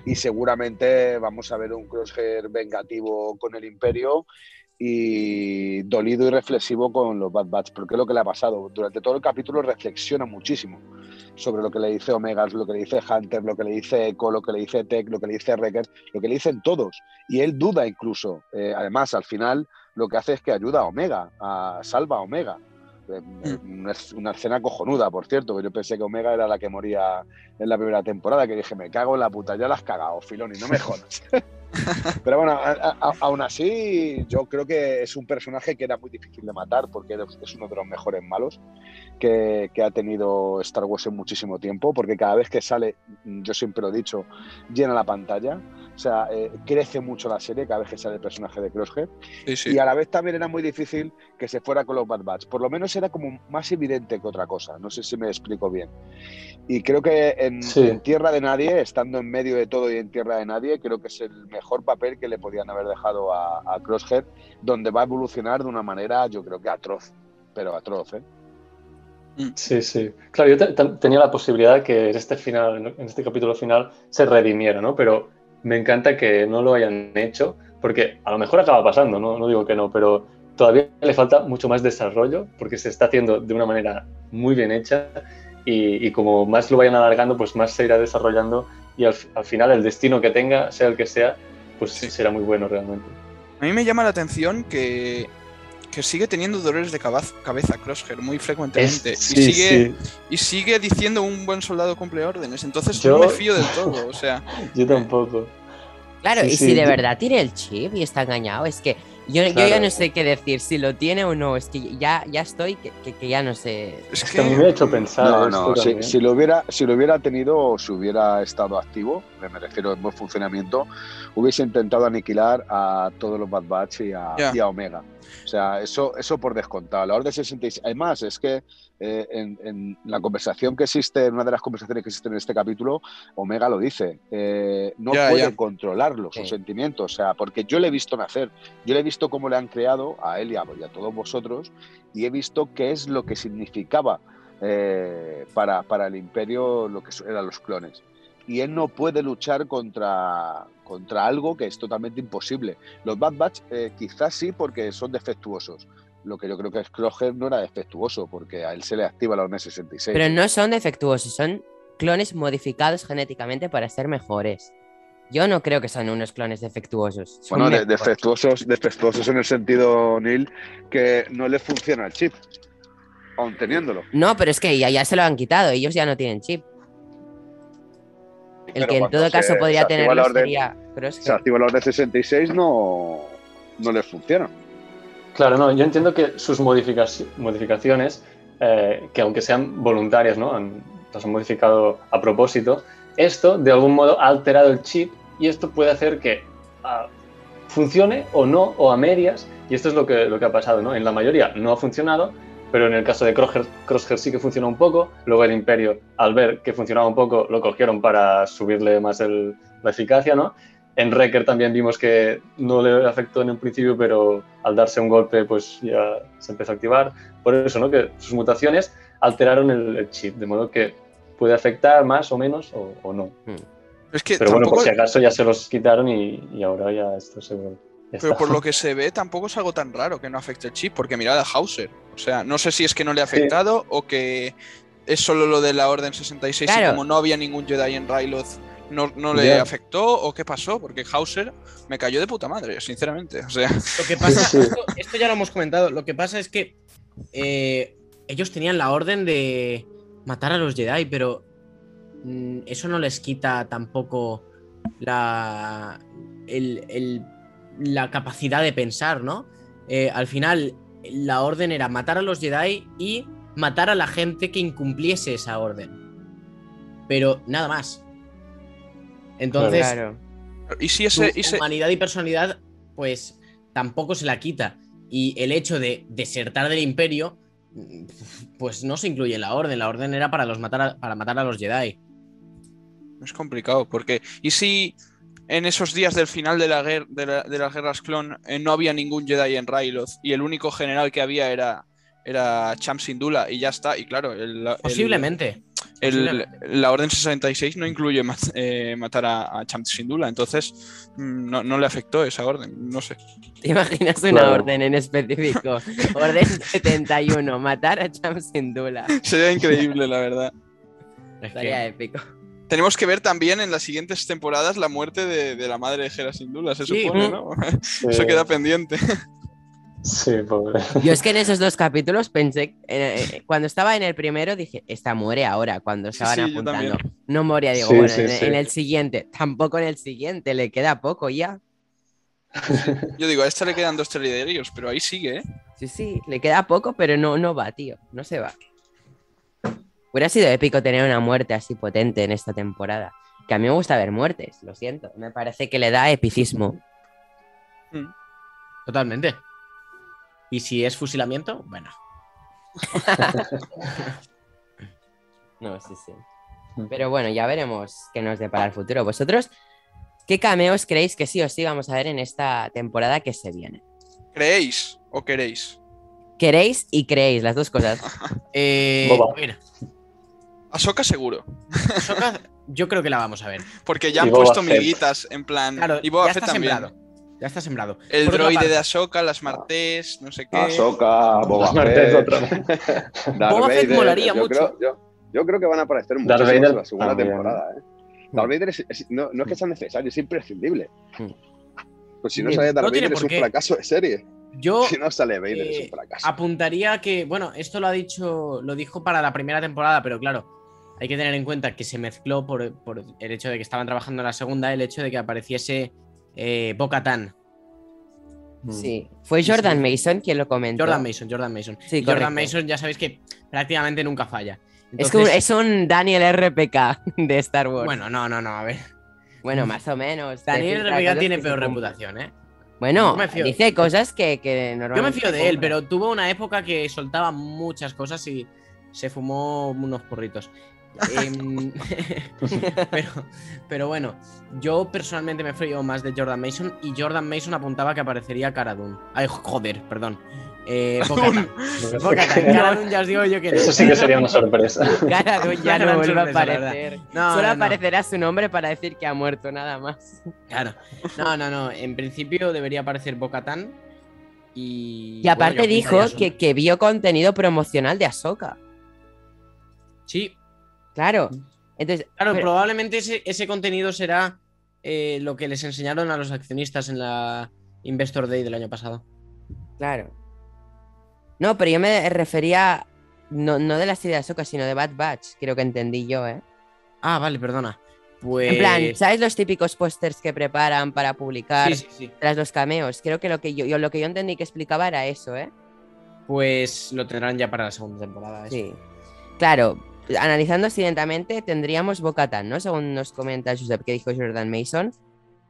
Y seguramente vamos a ver un Crosshair vengativo con el Imperio y dolido y reflexivo con los Bad Batch, porque es lo que le ha pasado. Durante todo el capítulo reflexiona muchísimo sobre lo que le dice Omega, lo que le dice Hunter, lo que le dice Echo, lo que le dice Tech, lo que le dice Wrecker, lo que le dicen todos. Y él duda incluso. Eh, además, al final lo que hace es que ayuda a Omega, a, salva a Omega. Eh, Una, una escena cojonuda, por cierto, que yo pensé que Omega era la que moría en la primera temporada, que dije, me cago en la puta, ya la has cagado, Filoni, no me jodas. Pero bueno, a- aún así, yo creo que es un personaje que era muy difícil de matar porque es uno de los mejores malos que, que ha tenido Star Wars en muchísimo tiempo, porque cada vez que sale, yo siempre lo he dicho, llena la pantalla. O sea, eh, crece mucho la serie cada vez que sale el personaje de sí, sí. Y a la vez también era muy difícil que se fuera con los Bad Batch. Por lo menos era como más evidente que otra cosa. No sé si me explico bien. Y creo que en, Sí. en Tierra de Nadie, estando en medio de todo y en Tierra de Nadie, creo que es el mejor papel que le podían haber dejado a, a Crosshair, donde va a evolucionar de una manera, yo creo que atroz. Pero atroz, ¿eh? Sí, sí. Claro, yo te- te- tenía la posibilidad que en este final, en este capítulo final, se redimiera, ¿no? Pero me encanta que no lo hayan hecho, porque a lo mejor acaba pasando, no, no digo que no, pero todavía le falta mucho más desarrollo, porque se está haciendo de una manera muy bien hecha y, y como más lo vayan alargando, pues más se irá desarrollando y al, al final el destino que tenga, sea el que sea, pues Sí. será muy bueno realmente. A mí me llama la atención que, que sigue teniendo dolores de cabeza Crosshair muy frecuentemente. Es- y, sigue, sí, y sigue diciendo un buen soldado cumple órdenes. Entonces Yo- no me fío del todo. O sea, yo tampoco. Claro, Sí, y sí, si de verdad tiene el chip y está engañado, es que yo, yo ya Claro. no sé qué decir, si lo tiene o no, es que ya, ya estoy, que, que- que ya no sé. es que. que a mí me ha hecho pensar No, esto no, si, si lo hubiera, si lo hubiera tenido o si hubiera estado activo, me refiero en buen funcionamiento, hubiese intentado aniquilar a todos los Bad Batch y a, Ya. y a Omega. O sea, eso, eso por descontado. La Orden 66. Además, es que eh, en, en la conversación que existe, en una de las conversaciones que existen en este capítulo, Omega lo dice. eh, no Ya, puede Sí. sus sentimientos. O sea, porque yo le he visto nacer. Yo le he visto cómo le han creado a él y a, todos vosotros y he visto qué es lo que significaba eh, para, para el imperio lo que eran los clones. Y él no puede luchar contra, contra algo que es totalmente imposible. Los Bad Batch eh, quizás sí porque son defectuosos. Lo que yo creo que Crosshair no era defectuoso porque a él se le activa la ONE 66. Pero no son defectuosos, son clones modificados genéticamente para ser mejores. Yo no creo que son unos clones defectuosos. son bueno, de- defectuosos, defectuosos en el sentido, Neil, que no le funciona el chip, aún teniéndolo. No, pero es que ya, ya se lo han quitado, ellos ya no tienen chip. El Pero que en todo se- caso podría se orden- sería se Crosshair. activa la orden 66 no, no les funciona. Claro, no, yo entiendo que sus modificaci- modificaciones, eh, que aunque sean voluntarias, ¿no? Han- las han modificado a propósito, esto de algún modo ha alterado el chip y esto puede hacer que ah, funcione o no, o a medias, y esto es lo que, lo que ha pasado, ¿no? En la mayoría no ha funcionado, pero en el caso de Crosshair, Crosshair sí que funcionó un poco, luego el Imperio, al ver que funcionaba un poco, lo cogieron para subirle más el- la eficacia, ¿no? En Wrecker también vimos que no le afectó en un principio, pero al darse un golpe, pues ya se empezó a activar. Por eso, ¿no? Que sus mutaciones alteraron el, chip, de modo que puede afectar más o menos o, o no. Es que Pero bueno, tampoco, por si acaso ya se los quitaron y, y ahora ya esto seguro. ya pero está. por lo que se ve, tampoco es algo tan raro que no afecte el chip, porque mirad a Hauser. O sea, no sé si es que no le ha afectado o que es solo lo de la Orden 66 y como no había ningún Jedi en Ryloth, no, no le afectó o qué pasó, porque Hauser me cayó de puta madre, sinceramente. O sea, Lo que pasa, Sí. esto, esto ya lo hemos comentado, lo que pasa es que eh, ellos tenían la orden de matar a los Jedi, pero eso no les quita tampoco la, el- el- la capacidad de pensar, ¿no? Eh, al final, la orden era matar a los Jedi y matar a la gente que incumpliese esa orden. Pero nada más. Entonces, Claro. y si ese, y ese- humanidad y personalidad, pues tampoco se la quita. Y el hecho de desertar del imperio, mm, pues no se incluye en la orden. La orden era para, los matar a, para matar a los Jedi. Es complicado, porque ¿y si en esos días del final de, la guer- de, la- de las guerras clon eh, no había ningún Jedi en Ryloth y el único general que había era, era Cham Syndulla y ya está? Y claro, el, el- Posiblemente. el- la Orden 66 no incluye mat- eh, matar a, a Cham Syndulla, entonces mm, no, no le afectó esa orden, no sé. ¿Te imaginas una Claro. orden en específico? Orden 71, matar a Cham Syndulla. Sería increíble, la verdad. Es Estaría épico. Tenemos que ver también en las siguientes temporadas la muerte de, de la madre de Hera Syndulla, se Sí. supone, ¿no? Sí, Eso queda pendiente. Sí, pobre. Yo es que en esos dos capítulos pensé, eh, eh, cuando estaba en el primero dije, esta muere ahora, cuando estaban sí, apuntando. No moría, digo, Sí, bueno, sí, en, sí. en el siguiente, tampoco en el siguiente, le queda poco ya. Yo digo, a esta le quedan dos telediarios, pero ahí sigue, ¿eh? Sí, sí, le queda poco, pero no, no va, tío, no se va. Hubiera sido épico tener una muerte así potente en esta temporada. Que a mí me gusta ver muertes, lo siento. Me parece que le da epicismo. Totalmente. Y si es fusilamiento, bueno. No, sí, sí. Pero bueno, ya veremos qué nos depara el futuro. ¿Vosotros qué cameos creéis que sí o sí vamos a ver en esta temporada que se viene? ¿Creéis o queréis? ¿Queréis y creéis? Las dos cosas. Eh, Boba. Ahsoka seguro, Ahsoka, yo creo que la vamos a ver. porque ya Y han puesto miguitas en plan. Claro, y Boba ya Fett está también. sembrado. Ya está sembrado. El Por droide de Ahsoka, las Martés, no sé qué. Ahsoka, Boba Las Martes Fett, otra vez. Boba Fett molaría yo mucho. Creo, yo, yo creo que van a aparecer Vader en la segunda también. temporada. ¿eh? Darth Vader es- es- no, no es que sea necesario, es imprescindible. Hmm. Pues si no sale Darth no Vader es un fracaso de serie. Yo Si no sale Vader es eh, un fracaso. apuntaría que, bueno, esto lo ha dicho, lo dijo para la primera temporada, pero claro, hay que tener en cuenta que se mezcló por, por el hecho de que estaban trabajando en la segunda, el hecho de que apareciese eh, Bo-Katan. Sí. Fue Jordan Mason quien lo comentó. Jordan Mason, Jordan Mason. Sí, Jordan correcto. Mason ya sabéis que prácticamente nunca falla. Es, que es un Daniel RPK de Star Wars. Bueno, Bueno, no, no, no, a ver. más o menos. Daniel RPK tiene peor reputación, ¿eh? Bueno, fío. dice cosas que, que Yo me normalmente fío de él, pero tuvo una época que soltaba muchas cosas y se fumó unos porritos. Em, pero, pero bueno, yo personalmente me frío más de Jordan Mason y Jordan Mason apuntaba que aparecería Cara Dune. Ay, joder, perdón. Eh, ya os digo yo que no. Eso sí que sería una sorpresa. Cara Dune ya no vuelve a aparecer. No, Solo no, no. aparecerá su nombre para decir que ha muerto, nada más. Claro. No, no, no. En principio debería aparecer Bo-Katan. Y, Y aparte bueno, dijo que, que vio contenido promocional de Ahsoka. Sí, Claro. Entonces, Claro, pero- probablemente ese, ese contenido será eh, lo que les enseñaron a los accionistas en la Investor Day del año pasado. claro. No, pero yo me refería no, no de la serie de Ahsoka, sino de Bad Batch, creo que entendí yo, ¿eh? Ah, vale, perdona. Pues. En plan, ¿sabes los típicos pósters que preparan para publicar Sí, sí, sí. tras los cameos? Creo que lo que yo, yo- lo que yo entendí que explicaba era eso, ¿eh? Pues lo tendrán ya para la segunda temporada. eso. Sí. Claro, analizando accidentalmente, tendríamos Bocatan, ¿no? Según nos comenta Josep, que dijo Jordan Mason.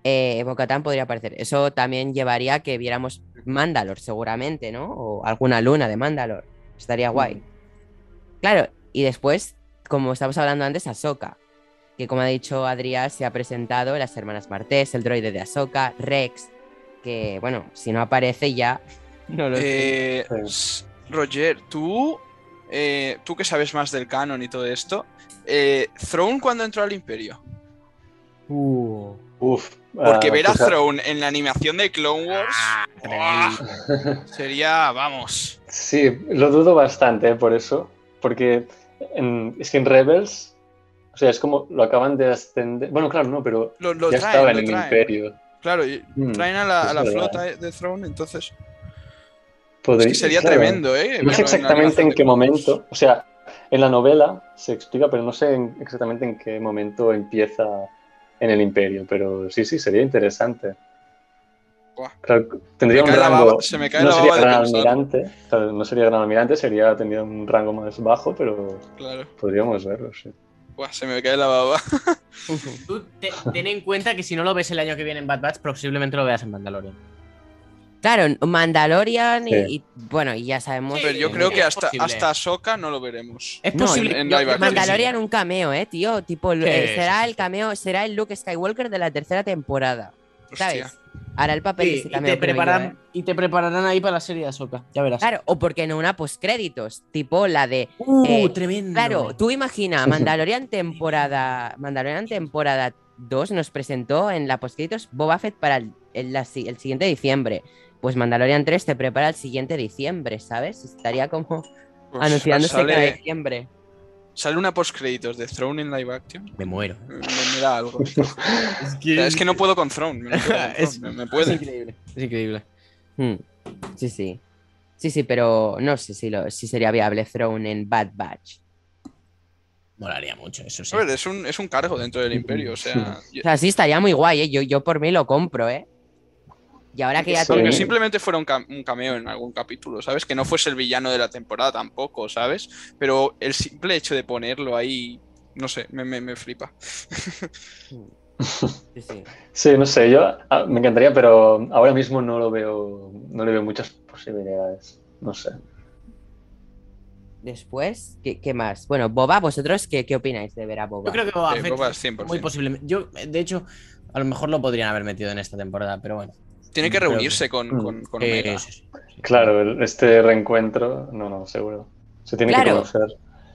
Eh, Bocatan podría aparecer. Eso también llevaría a que viéramos Mandalor, seguramente, ¿no? O alguna luna de Mandalor. Estaría guay. Claro, y después, como estamos hablando antes, Ahsoka. Que como ha dicho Adrián, se ha presentado las hermanas Martés, el droide de Ahsoka, Rex. Que, bueno, si no aparece ya. No lo sé. Eh, Roger, tú, eh, tú que sabes más del canon y todo esto, eh, Throne cuando entró al Imperio. Uh, Uf. Porque ah, ver a pues, ah, Throne en la animación de Clone Wars ¡buah! sería, vamos. Sí, lo dudo bastante eh, por eso. Porque en, es que en Rebels, o sea, es como lo acaban de ascender. Bueno, claro, no, pero Lo, lo ya traen, estaba en el traen. Imperio. Claro, y Mm, traen a la, a la flota de Throne, entonces Podría- es que sería claro. tremendo, ¿eh? No sé exactamente en qué momento, o sea, en la novela se explica, pero no sé en- exactamente en qué momento empieza en el imperio, pero sí, sí, sería interesante. Claro, tendría un rango, baba- se me cae no la sería gran almirante, claro, no sería gran almirante, sería, tendría un rango más bajo, pero Claro. podríamos verlo, sí. Buah, se me cae la baba. tú te- ten en cuenta que si no lo ves el año que viene en Bad Batch, posiblemente lo veas en Mandalorian. Claro, Mandalorian y, Sí. y, bueno, y ya sabemos. Pero yo creo que hasta, posible. hasta Ahsoka no lo veremos. Es No, posible. en yo-. Mandalorian un cameo, eh, tío. Tipo, eh, será el cameo, será el Luke Skywalker de la tercera temporada. Hostia. ¿Sabes? Hará el papel de Sí, ese y, te yo, preparan, eh. y te prepararán ahí para la serie de Ahsoka. Ya verás. Claro, o porque no una postcréditos, tipo la de. Uh, eh, tremendo. Claro, tú imagina, Mandalorian temporada. Mandalorian temporada 2 nos presentó en la postcréditos Boba Fett para el, el- la el siguiente diciembre. Pues Mandalorian 3 te prepara el siguiente diciembre, ¿sabes? Estaría como Pues anunciándose cada sale, diciembre. sale una postcréditos de Throne en live action. Me muero. Me, me da algo. Es O sea, es que no puedo con Throne. me- no puedo con Es- Throne, me, me Es puede. increíble. Es increíble. Hmm, Sí, sí. Sí, sí, pero no sé si, lo, si sería viable Throne en Bad Batch. Molaría mucho, eso sí. A ver, es un, es un cargo dentro del imperio. O sea, yo- O sea, sí, estaría muy guay, ¿eh? Yo, yo por mí lo compro, ¿eh? Y ahora que ya Sí. aunque tiene- simplemente fuera un, cam- un cameo en algún capítulo, ¿sabes? Que no fuese el villano de la temporada tampoco, ¿sabes? Pero el simple hecho de ponerlo ahí, no sé, me, me, me flipa. Sí, sí. Sí, no sé, yo ah, me encantaría, pero ahora mismo no lo veo, no le veo muchas posibilidades, no sé. Después, ¿qué, qué más? Bueno, Boba, ¿vosotros qué, qué opináis de ver a Boba? Yo creo que Boba Eh, Fett Boba es es 100%. muy posiblemente. Yo, de hecho, a lo mejor lo podrían haber metido en esta temporada, pero bueno. Tiene que Creo que- reunirse con, Mm. con, con Omega. sí, sí, sí. Claro, este reencuentro, no, no, seguro. Se tiene Claro. que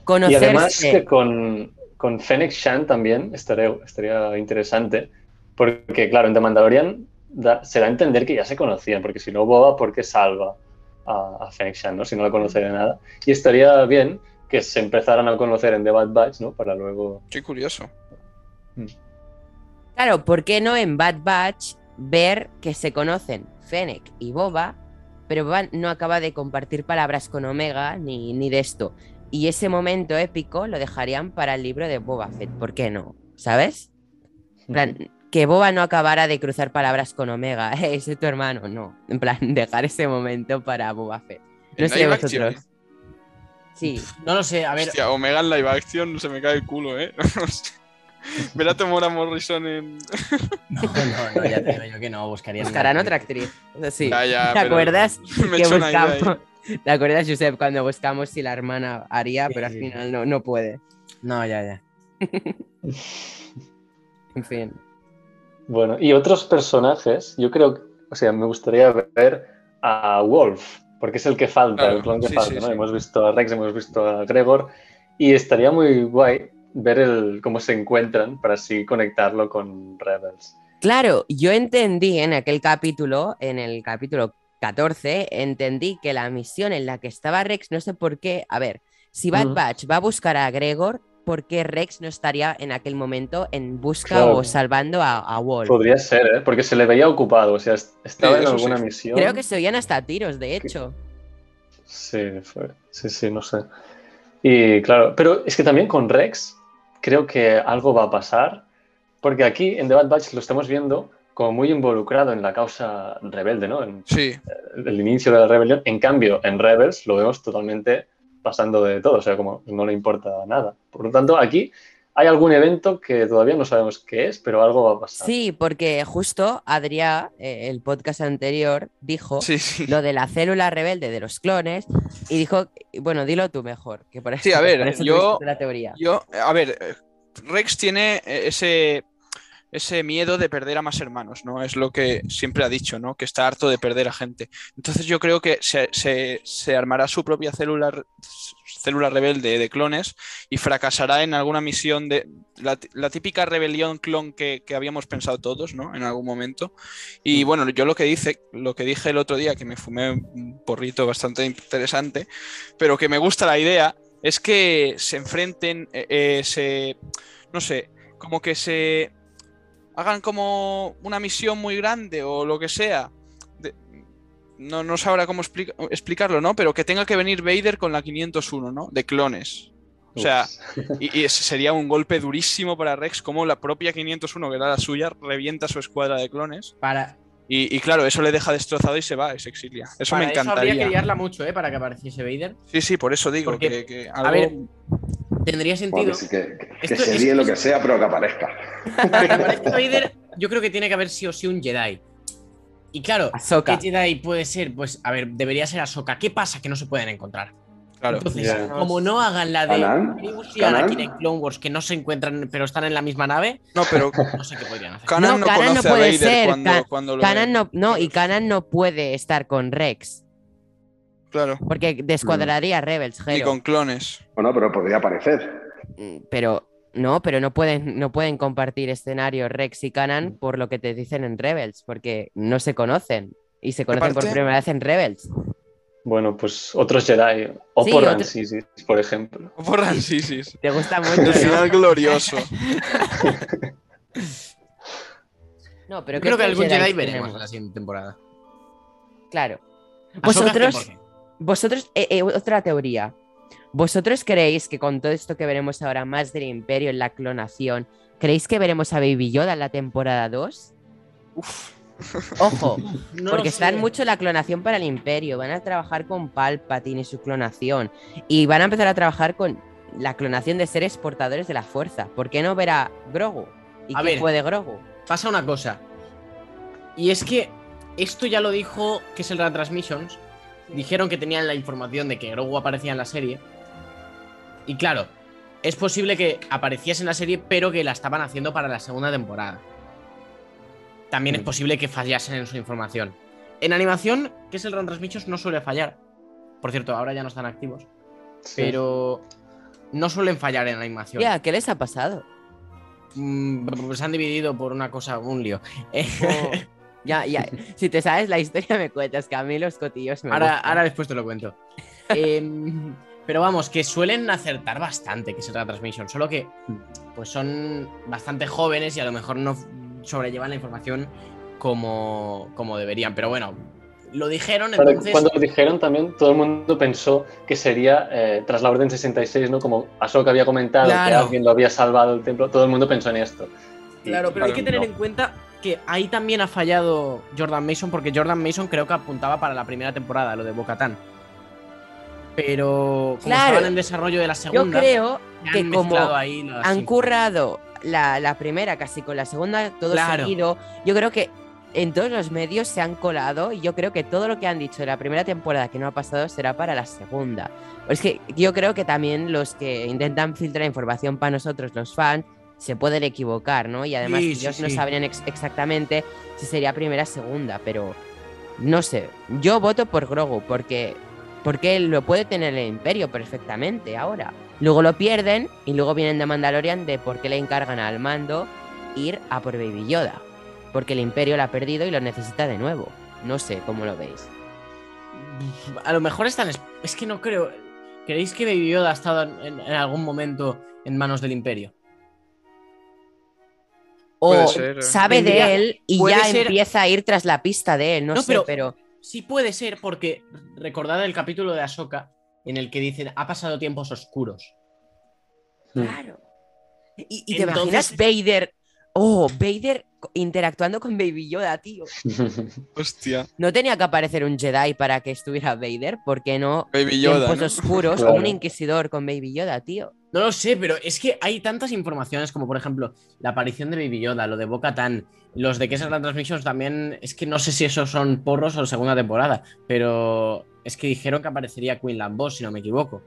conocer. Y además que con, con Fennec Shan también estaría, estaría interesante, porque claro, en The Mandalorian da- se da a entender que ya se conocían, porque si no Boba, ¿por qué salva a, a Fennec Shan, ¿no? si no la conoce de nada? Y estaría bien que se empezaran a conocer en The Bad Batch, ¿no? Para luego... Qué curioso. Claro, ¿por qué no en Bad Batch ver que se conocen Fennec y Boba, pero Boba no acaba de compartir palabras con Omega ni, ni de esto? Y ese momento épico lo dejarían para el libro de Boba Fett, ¿por qué no? ¿Sabes? En plan, que Boba no acabara de cruzar palabras con Omega, "Eh, ese es tu hermano, no. En plan, dejar ese momento para Boba Fett. No sé vosotros. action. Sí, No lo sé, a ver. Hostia, Omega en live action se me cae el culo, ¿eh? Ver a Tomora Morrison en. No, no, no, ya te digo yo que no, buscarían. buscarán otra actriz. Sí. Ya, ya, ¿Te acuerdas? Me que buscamos. ¿Te acuerdas, Josep, cuando buscamos si la hermana haría, Sí, pero al final no, no puede? No, ya, ya. En fin. Bueno, y otros personajes, yo creo, que- o sea, me gustaría ver a Wolf, porque es el que falta, Claro, el clon que sí, falta, sí, ¿no? sí. Hemos visto a Rex, hemos visto a Gregor, y estaría muy guay ver el, cómo se encuentran para así conectarlo con Rebels. Claro, yo entendí en aquel capítulo, en el capítulo 14, entendí que la misión en la que estaba Rex, no sé por qué, a ver, si Bad Ujú. Batch va a buscar a Gregor, ¿por qué Rex no estaría en aquel momento en busca Claro. o salvando a, a Wolf? Podría ser, ¿eh? Porque se le veía ocupado, o sea, est- estaba Sí, en alguna sí. misión. Creo que se oían hasta tiros, de hecho. Sí, fue- sí, sí, no sé. Y claro, pero es que también con Rex creo que algo va a pasar porque aquí en The Bad Batch lo estamos viendo como muy involucrado en la causa rebelde, ¿no? En Sí, el inicio de la rebelión. En cambio, en Rebels lo vemos totalmente pasando de todo, o sea, como no le importa nada. Por lo tanto, aquí hay algún evento que todavía no sabemos qué es, pero algo va a pasar. Sí, porque justo Adrián, eh, el podcast anterior, dijo sí, sí. lo de la célula rebelde de los clones y dijo, bueno, dilo tú mejor, que por eso, Sí, a ver, por eso yo- la teoría. Yo, a ver, eh, Rex tiene eh, ese, ese miedo de perder a más hermanos, ¿no? Es lo que siempre ha dicho, ¿no? Que está harto de perder a gente. Entonces yo creo que se, se- se armará su propia célula, célula rebelde de clones y fracasará en alguna misión de la, típica rebelión clon que, que habíamos pensado todos, ¿no? En algún momento. Y bueno, yo lo que dice, lo que dije el otro día, que me fumé un porrito bastante interesante, pero que me gusta la idea, es que se enfrenten, eh, eh, se, no sé, como que se hagan como una misión muy grande o lo que sea. No, no sabrá cómo explica- explicarlo, ¿no? Pero que tenga que venir Vader con la 501, ¿no? De clones. O sea, y, sería un golpe durísimo para Rex, como la propia 501, que era la suya, revienta su escuadra de clones. Para, Y, y claro, eso le deja destrozado y se va, y se exilia. Eso para me eso habría encantaría. que liarla mucho, ¿eh? Para que apareciese Vader. Sí, sí, por eso digo Porque, que, que A ver, tendría Bueno, sentido. que, que- que Esto- se es- lo que sea, pero que aparezca. Para que aparezca Vader, yo creo que tiene que haber sí o sí un Jedi. Y claro, Ahsoka. ¿qué Jedi puede ser? Pues, a ver, debería ser Ahsoka. ¿Qué pasa que no se pueden encontrar? claro. Entonces, como no hagan la de Kanan, Grievous y. Anakin en Clone Wars, que no se encuentran, pero están en la misma nave, No, pero no sé qué podrían hacer. Kanan No, no, Kanan no puede ser, cuando, Ka- cuando lo Kanan no, no, y Kanan no puede estar con Rex, Claro, porque descuadraría a Rebels, ni Jero. con clones. Bueno, pero podría aparecer. Pero no, pero no pueden, no pueden compartir escenario Rex y Kanan por lo que te dicen en Rebels, porque no se conocen y se conocen por primera vez en Rebels. Bueno, pues otros Jedi, o Sí, por otro- Rancisis, por ejemplo. O por Rancisis. Te gusta mucho. El final glorioso. No, pero Yo creo que algún Jedi veremos tenemos? en la siguiente temporada. Claro. Vosotros, 100%. vosotros, eh, eh, otra teoría. ¿Vosotros creéis que con todo esto que veremos ahora más del Imperio en la clonación, creéis que veremos a Baby Yoda en la temporada 2? Uf, Ojo, No porque están sé. mucho en la clonación para el Imperio. Van a trabajar con Palpatine y su clonación. Y van a empezar a trabajar con la clonación de seres portadores de la fuerza. ¿Por qué no ver a Grogu? ¿Y A quién ver. fue de Grogu? Pasa una cosa. Y es que esto ya lo dijo que es el Transmissions. Dijeron que tenían la información de que Grogu aparecía en la serie. Y claro, es posible que apareciese en la serie, pero que la estaban haciendo para la segunda temporada. También es Mm. posible que fallasen en su información. En animación, que es el Transmissions, no suele fallar. Por cierto, ahora ya no están activos. Sí. Pero no suelen fallar en animación. Ya, ¿qué les ha pasado? Mm, se han dividido por una cosa, un lío. Eh, Oh, ya, ya. Si te sabes la historia, me cuentas que a mí los cotillos me Ahora, gustan. ahora después te lo cuento. Em, pero vamos, que suelen acertar bastante que se transmission, solo que pues son bastante jóvenes y a lo mejor no sobrellevan la información como, como deberían. Pero bueno, lo dijeron, entonces. Cuando lo dijeron también, todo el mundo pensó que sería eh, tras la Orden 66, ¿no? Como Ahsoka había comentado que alguien lo había salvado el templo, todo el mundo pensó en esto. Y- Claro, pero hay que tener no. en cuenta que ahí también ha fallado Jordan Mason, porque Jordan Mason creo que apuntaba para la primera temporada, lo de Bocatán. Pero como Claro. estaban en desarrollo de la Yo segunda, creo se han que como ahí han currado la, la primera casi con la segunda, todo Claro. seguido, yo creo que en todos los medios se han colado y yo creo que todo lo que han dicho de la primera temporada que no ha pasado será para la segunda. Es que yo creo que también los que intentan filtrar información para nosotros, los fans, se pueden equivocar, ¿no? Y además Sí, sí, ellos no sí. sabrían ex- exactamente si sería primera o segunda, pero no sé. Yo voto por Grogu porque, porque él lo puede tener el Imperio perfectamente ahora. Luego lo pierden y luego vienen de Mandalorian de por qué le encargan al mando ir a por Baby Yoda. Porque el Imperio lo ha perdido y lo necesita de nuevo. No sé cómo lo veis. A lo mejor están. es- que no creo. ¿Creéis que Baby Yoda ha estado en, en algún momento en manos del Imperio? O ser, eh. sabe Tendría- de él y ya ser- empieza a ir tras la pista de él. No, No, sé, pero- pero... Sí puede ser, porque recordad el capítulo de Ahsoka en el que dicen ha pasado tiempos oscuros. Mm. Claro. ¿Y, y te Entonces- imaginas Vader Oh, Vader interactuando con Baby Yoda, tío. Hostia. No tenía que aparecer un Jedi para que estuviera Vader, ¿por qué no? Baby Yoda. Tiempos ¿no? oscuros o un inquisidor con Baby Yoda, tío. No lo sé, pero es que hay tantas informaciones como, por ejemplo, la aparición de Baby Yoda, lo de Boca Tan, los de que esas Transmissions también. Es que no sé si esos son porros o segunda temporada, pero es que dijeron que aparecería Queen Boss, si no me equivoco.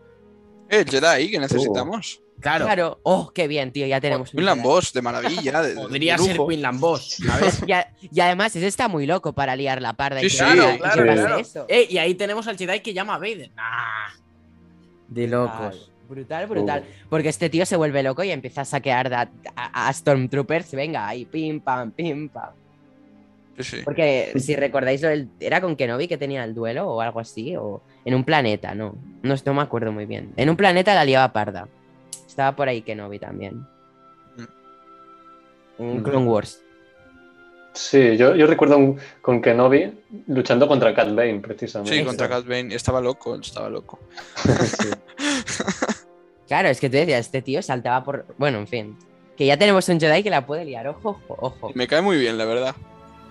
Eh, el Jedi que necesitamos. Claro, Claro. Oh, qué bien, tío, ya tenemos Jedi. Boss, de maravilla. de- de- podría de ser. Queen Boss, ¿sabes? Y, a- y además, ese está muy loco para liar la parda. y Sí, sí, claro, claro. eso. Eh, y ahí tenemos al Jedi que llama a Vader. Nah. De locos. Brutal, brutal. Porque este tío se vuelve loco y empieza a saquear a, a Stormtroopers. Venga, ahí, pim, pam, pim, pam. Sí. Porque si recordáis, era con Kenobi que tenía el duelo o algo así, o en un planeta, no. No, no me acuerdo muy bien. En un planeta la liaba parda. Estaba por ahí Kenobi también. En Mm. Clone Wars. Sí, yo, yo recuerdo un- con Kenobi luchando contra Cat Bane, precisamente. Sí, contra Cat Bane. Estaba loco, él estaba loco. Sí. Claro, es que tú decías, este tío saltaba por. Bueno, en fin. Que ya tenemos un Jedi que la puede liar. Ojo, ojo, ojo. Me cae muy bien, la verdad.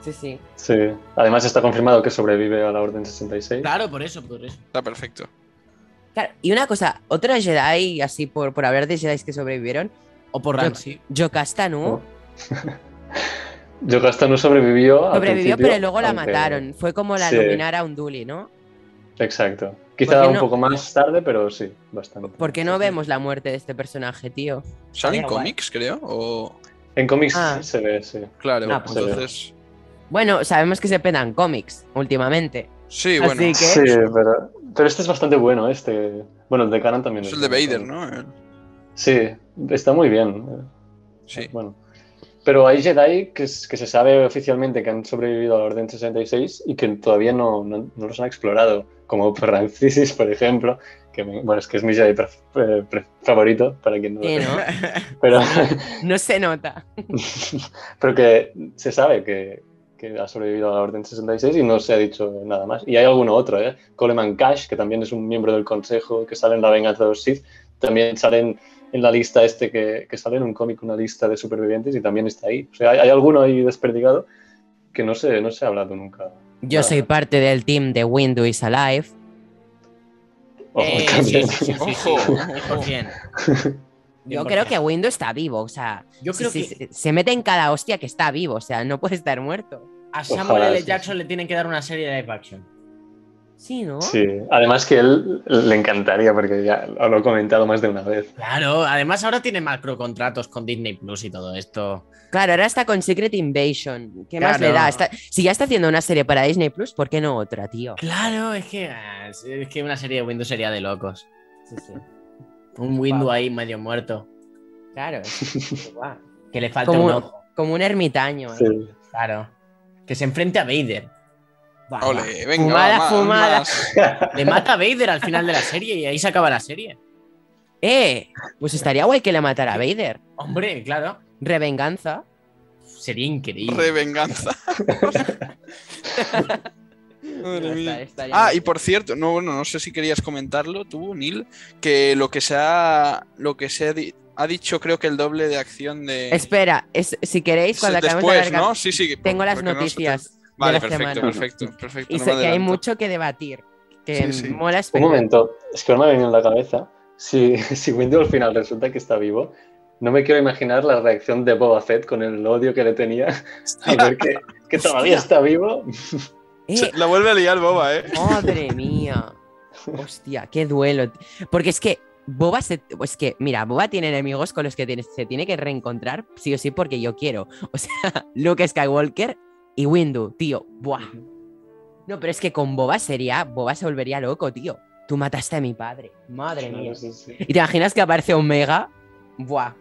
Sí, sí. Sí. Además está confirmado que sobrevive a la Orden 66. Claro, por eso, por eso. Está perfecto. Claro, y una cosa, otro Jedi, así por, por hablar de Jedi que sobrevivieron, O por Yo- Ramsey. Yocasta no. Oh, Yocasta no sobrevivió. Sobrevivió, pero luego la aunque- mataron. Fue como la Sí. Luminar a Unduli, ¿no? Exacto. ¿Por Quizá un no? poco más tarde, pero sí, bastante. ¿Por qué no vemos la muerte de este personaje, tío? ¿Salen Estaría guay. cómics, creo? O... En cómics Ah. se ve, sí. Claro, Ah, pues entonces. Bueno, sabemos que se pedan cómics últimamente. Sí, bueno. Así que- Sí, pero, pero este es bastante bueno, este. Bueno, el de Canon también Es es el de Vader, ¿no? Sí, está muy bien. Sí. Bueno. Pero hay Jedi que, es- que se sabe oficialmente que han sobrevivido a la Orden 66 y que todavía no, no- no los han explorado, como Francis, por ejemplo, que me- bueno, es que es mi Jedi eh, favorito, para quien no lo sepa. ¿no? Pero, No se nota. pero que se sabe que, que ha sobrevivido a la Orden 66 y no se ha dicho nada más. Y hay alguno otro, ¿eh? Coleman Cash, que también es un miembro del Consejo, que sale en La Venganza de los Sith, también salen en la lista este que, que sale en un cómic, una lista de supervivientes y también está ahí. O sea, hay, hay alguno ahí desperdigado que no se, no se ha hablado nunca. Yo soy parte del team de Windu is Alive. Ojo, Eh, sí, también. sí, sí, sí, sí, Ojo. 100%. Yo 100%. creo que Windu está vivo, o sea, Yo creo que se mete en cada hostia que está vivo, o sea, no puede estar muerto. a Samuel Ojalá, L. sí, Jackson le tienen que dar una serie de live action. Sí, ¿no? Sí, además que él le encantaría, porque ya lo he comentado más de una vez. Claro, además ahora tiene macro contratos con Disney Plus y todo esto. Claro, ahora está con Secret Invasion. ¿Qué más le da? Está- si ya está haciendo una serie para Disney Plus, ¿por qué no otra, tío? Claro, es que, es que una serie de Windows sería de locos. Sí, sí. Un Windows ahí medio muerto. Claro. es-. Que le falta Como, un ojo. como un ermitaño. ¿eh? Sí. Claro. Que se enfrente a Vader. Va, va. Ole, venga. Fumada, fumada. más. Le mata a Vader al final de la serie y ahí se acaba la serie. ¡Eh! Pues estaría guay que le matara a Vader. Hombre, claro. Revenganza. Sería increíble. Revenganza. Madre Está- mía. estaría Ah, y por cierto, no, bueno, no sé si querías comentarlo tú, Neil, que lo que se ha, lo que se ha, di- ha dicho, creo que el doble de acción de. Espera, es- si queréis, cuando acabemos de Después, alargar, ¿no? Sí, sí. tengo las porque no noticias Vale, de la perfecto, semana. perfecto, perfecto. Y no sé que hay mucho que debatir. Que Sí, sí. mola Un momento, es que ahora me ha venido en la cabeza. Si, si Windu al final resulta que está vivo, no me quiero imaginar la reacción de Boba Fett con el odio que le tenía a ver que, que todavía está vivo. Eh, La vuelve a liar boba, ¿eh? Madre mía. Hostia, qué duelo. Porque es que Boba se. Es que, mira, Boba tiene enemigos con los que tiene- se tiene que reencontrar, sí o sí, porque yo quiero. O sea, Luke Skywalker y Windu, tío. Buah. No, pero es que con Boba sería. Boba se volvería loco, tío. Tú mataste a mi padre. Madre mía. Sí, sí. ¿Y te imaginas que aparece Omega? Buah.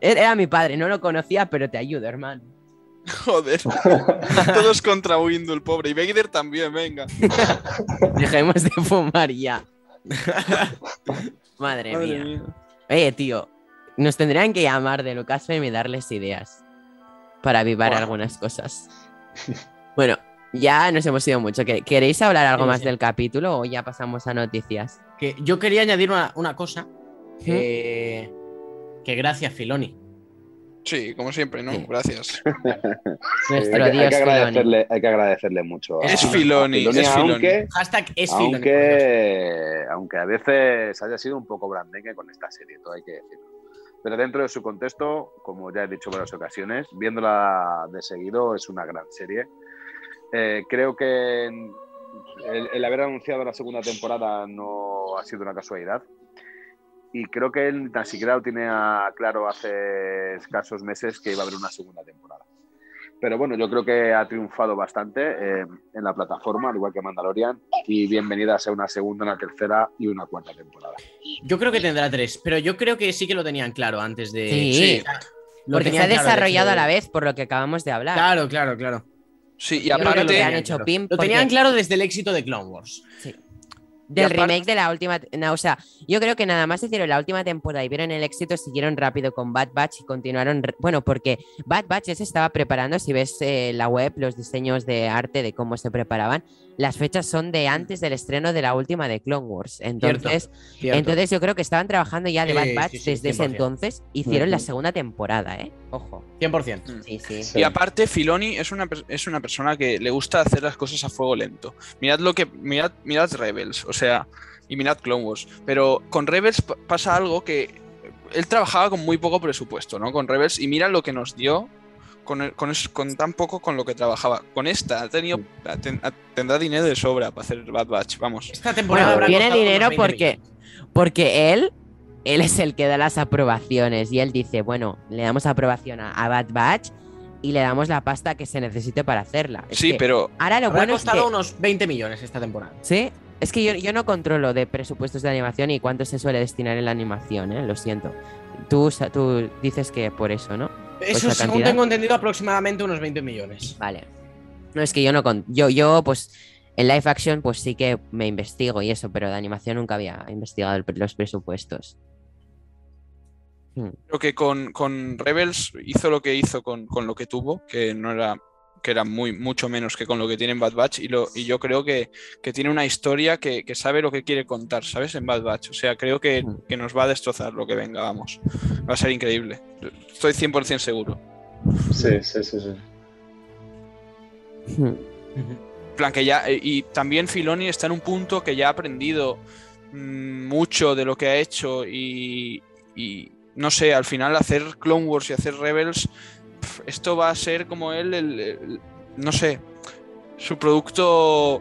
Era era mi padre, no lo conocía, pero te ayudo, hermano. Joder. Todos contra Windu, el pobre. Y Vader también, venga. Dejemos de fumar ya. Madre, Madre mía. mía. Oye, tío, nos tendrían que llamar de Lucasfilm y darles ideas para avivar algunas cosas. Bueno, ya nos hemos ido mucho. ¿Que- ¿Queréis hablar algo Sí, más sí. del capítulo o ya pasamos a noticias? Que yo quería añadir una, una cosa. Que, que gracias, Filoni. Sí, como siempre, ¿no? Sí. Gracias. Nuestro hay, que, hay dios que Filoni. agradecerle, hay que agradecerle mucho. a- Es a Filoni, es Filoni. Aunque, Hashtag es Filoni, aunque, aunque a veces haya sido un poco brandengue con esta serie, todo hay que decirlo. Pero dentro de su contexto, como ya he dicho en varias ocasiones, viéndola de seguido es una gran serie. Eh, creo que el, el haber anunciado la segunda temporada no ha sido una casualidad. Y creo que él tan siquiera lo tiene a- claro hace escasos meses que iba a haber una segunda temporada. Pero bueno, yo creo que ha triunfado bastante eh, en la plataforma, al igual que Mandalorian. Y bienvenida a ser una segunda, una tercera y una cuarta temporada. Yo creo que tendrá tres, pero yo creo que sí que lo tenían claro antes de. Sí. Sí. Lo Porque se ha claro, de hecho, desarrollado a la vez, por lo que acabamos de hablar. Claro, claro, claro. Sí, y aparte, lo han hecho claro. pim Lo tenían claro desde el éxito de Clone Wars. Del aparte- remake de la última. no, o sea, yo creo que nada más hicieron la última temporada y vieron el éxito, siguieron rápido con Bad Batch y continuaron. Bueno, porque Bad Batch se estaba preparando. Si ves eh, la web, los diseños de arte de cómo se preparaban, las fechas son de antes del estreno de la última de Clone Wars. Entonces, Cierto. entonces yo creo que estaban trabajando ya de Bad Batch sí, desde ese 100%. entonces. Hicieron la segunda temporada, ¿eh? Ojo. 100%. Sí, sí. Sí. Y aparte, Filoni es una, es una persona que le gusta hacer las cosas a fuego lento. Mirad lo que. Mirad, mirad Rebels, o sea, y mirad Clone Wars. Pero con Rebels pa- pasa algo que. Él trabajaba con muy poco presupuesto, ¿no? Con Rebels, y mira lo que nos dio con, el- con, es- con tan poco con lo que trabajaba. Con esta ha tenido, ha ten- ha- tendrá dinero de sobra para hacer Bad Batch, vamos. Esta temporada Bueno, habrá tiene dinero unos 20 porque, porque él, él es el que da las aprobaciones y él dice, bueno, le damos aprobación a, a Bad Batch y le damos la pasta que se necesite para hacerla. Es Sí, que pero ahora lo Habrá bueno es costado que, unos 20 millones esta temporada. sí, es que yo, yo no controlo de presupuestos de animación y cuánto se suele destinar en la animación, ¿eh? lo siento. Tú, dices que por eso, ¿no? Eso, esa según tengo entendido, aproximadamente unos 20 millones. Vale. No, es que yo no con... Yo, yo, pues, en live action, pues sí que me investigo y eso, pero de animación nunca había investigado el los presupuestos. Hmm. creo que con, con Rebels hizo lo que hizo con, con lo que tuvo, que no era que era muy mucho menos que con lo que tiene en Bad Batch y, lo, y yo creo que, que tiene una historia que, que sabe lo que quiere contar, ¿sabes? En Bad Batch. O sea, creo que, Mm. que nos va a destrozar lo que venga, vamos. Va a ser increíble. Estoy 100% seguro. Sí, sí, sí, sí. Hmm. En plan que ya, eh, y también Filoni está en un punto que ya ha aprendido mm, mucho de lo que ha hecho y, y, no sé, al final hacer Clone Wars y hacer Rebels, esto va a ser como él, el, el- no sé, su producto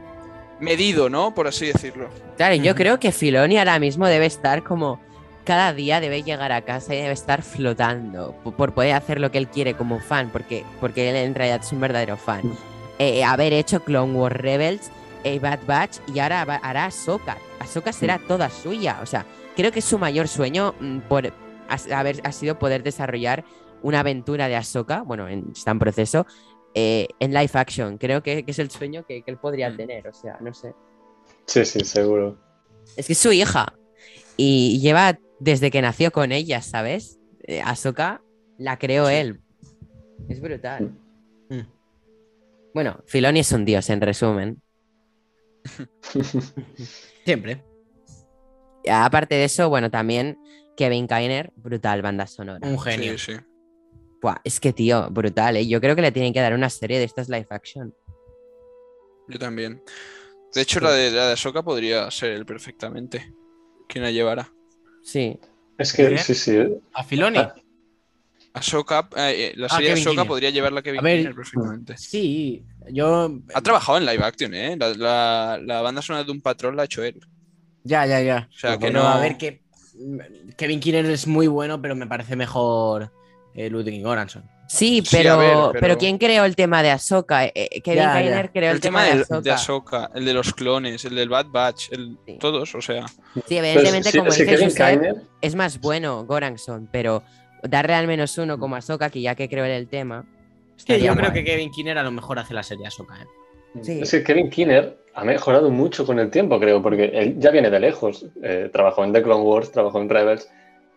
medido, ¿no? Por así decirlo. Claro, yo creo que Filoni ahora mismo debe estar como. Cada día debe llegar a casa y debe estar flotando po- por poder hacer lo que él quiere como fan, porque, porque él en realidad es un verdadero fan. Eh, haber hecho Clone Wars Rebels, eh, Bad Batch y ahora hará Ahsoka. Ahsoka será toda suya. O sea, creo que su mayor sueño mm, por ha, haber, ha sido poder desarrollar una aventura de Ahsoka, bueno, en- está en proceso, eh, en live action. Creo que, que es el sueño que, que él podría Mm. tener, o sea, no sé. Sí, sí, seguro. Es que es su hija. Y lleva desde que nació con ella, ¿sabes? Eh, Ahsoka la creó Sí. él. Es brutal. Mm. Bueno, Filoni es un dios, en resumen. Siempre. Y Aparte de eso, bueno, también Kevin Kainer, brutal banda sonora. Un genio. Sí, sí. Buah, es que, tío, brutal, ¿eh? Yo creo que le tienen que dar una serie de estas live action. Yo también. De hecho, la de la de Ahsoka podría ser él perfectamente. Quien la llevara. Sí. Es que ¿Eh? sí, sí. A Filoni. Ah. Ahsoka, eh, eh, la Ah, serie de Ahsoka podría llevarla Kevin A ver, Keener perfectamente. Sí, yo. Ha trabajado en live action, ¿eh? La, la- la banda sonora de un patrón la ha hecho él. Ya, ya, ya. O sea, que Pero no- a ver, que. Kevin Keener es muy bueno, pero me parece mejor eh, Ludwig Göransson. Sí, pero, ver, pero... pero- ¿quién creó el tema de Ahsoka? Eh, eh, Kevin Ya. Kainer creó el, El tema de Ahsoka. de Ahsoka, el de los clones, el del Bad Batch, el, Sí. todos, o sea. Sí, Pero evidentemente, como es que dice Kainer, es más bueno Goranson, pero darle al menos uno como Ahsoka, que ya que creo en el tema. Sí, estaría yo creo que Kevin Keener a lo mejor hace la serie Ahsoka, ¿eh? Sí. Es que Kevin Kinner ha mejorado mucho con el tiempo, creo, porque él ya viene de lejos. Eh, trabajó en The Clone Wars, trabajó en Rebels.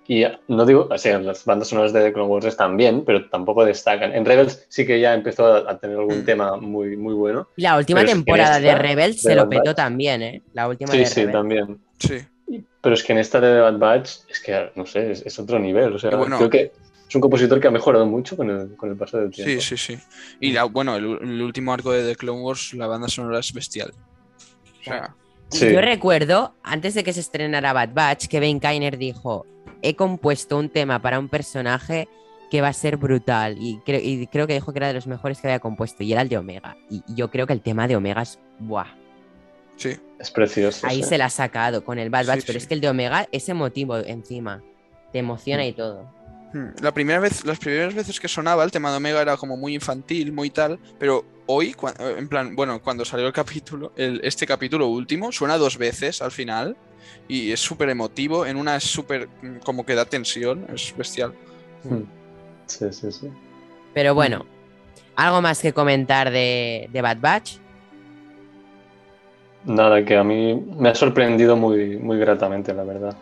Y no digo, o sea, las bandas sonoras de The Clone Wars están bien, pero tampoco destacan. En Rebels sí que ya empezó a, a tener algún Mm. tema muy, muy bueno. Y La última Pero es que temporada de Rebels de se lo petó Batch. también, ¿eh? La última Sí, de sí, Rebels. también. Sí. Pero es que en esta de The Bad Batch es que, no sé, es, es otro nivel. O sea, bueno, creo que es un compositor que ha mejorado mucho con el, con el paso del tiempo. Sí, sí, sí. Y la- bueno, el, el último arco de The Clone Wars, la banda sonora es bestial. O sea, Sí. Yo recuerdo, antes de que se estrenara Bad Batch, que Ben Kainer dijo, he compuesto un tema para un personaje que va a ser brutal. Y, creo- y creo que dijo que era de los mejores que había compuesto, y era el de Omega. Y yo creo que el tema de Omega es... ¡Buah! sí. Es precioso. Ahí sí. se la ha sacado con el Bad Sí, Batch, pero sí. es que el de Omega es emotivo encima. Te emociona y todo. Hmm. La primera vez, las primeras veces que sonaba el tema de Omega era como muy infantil, muy tal, pero hoy, cua- en plan, bueno, cuando salió el capítulo, el, este capítulo último, suena dos veces al final y es súper emotivo, en una es súper, mm, como que da tensión, es bestial. Mm. Sí, sí, sí. Pero bueno, ¿algo más que comentar de, de Bad Batch? Nada, que a mí me ha sorprendido muy, muy gratamente, la verdad.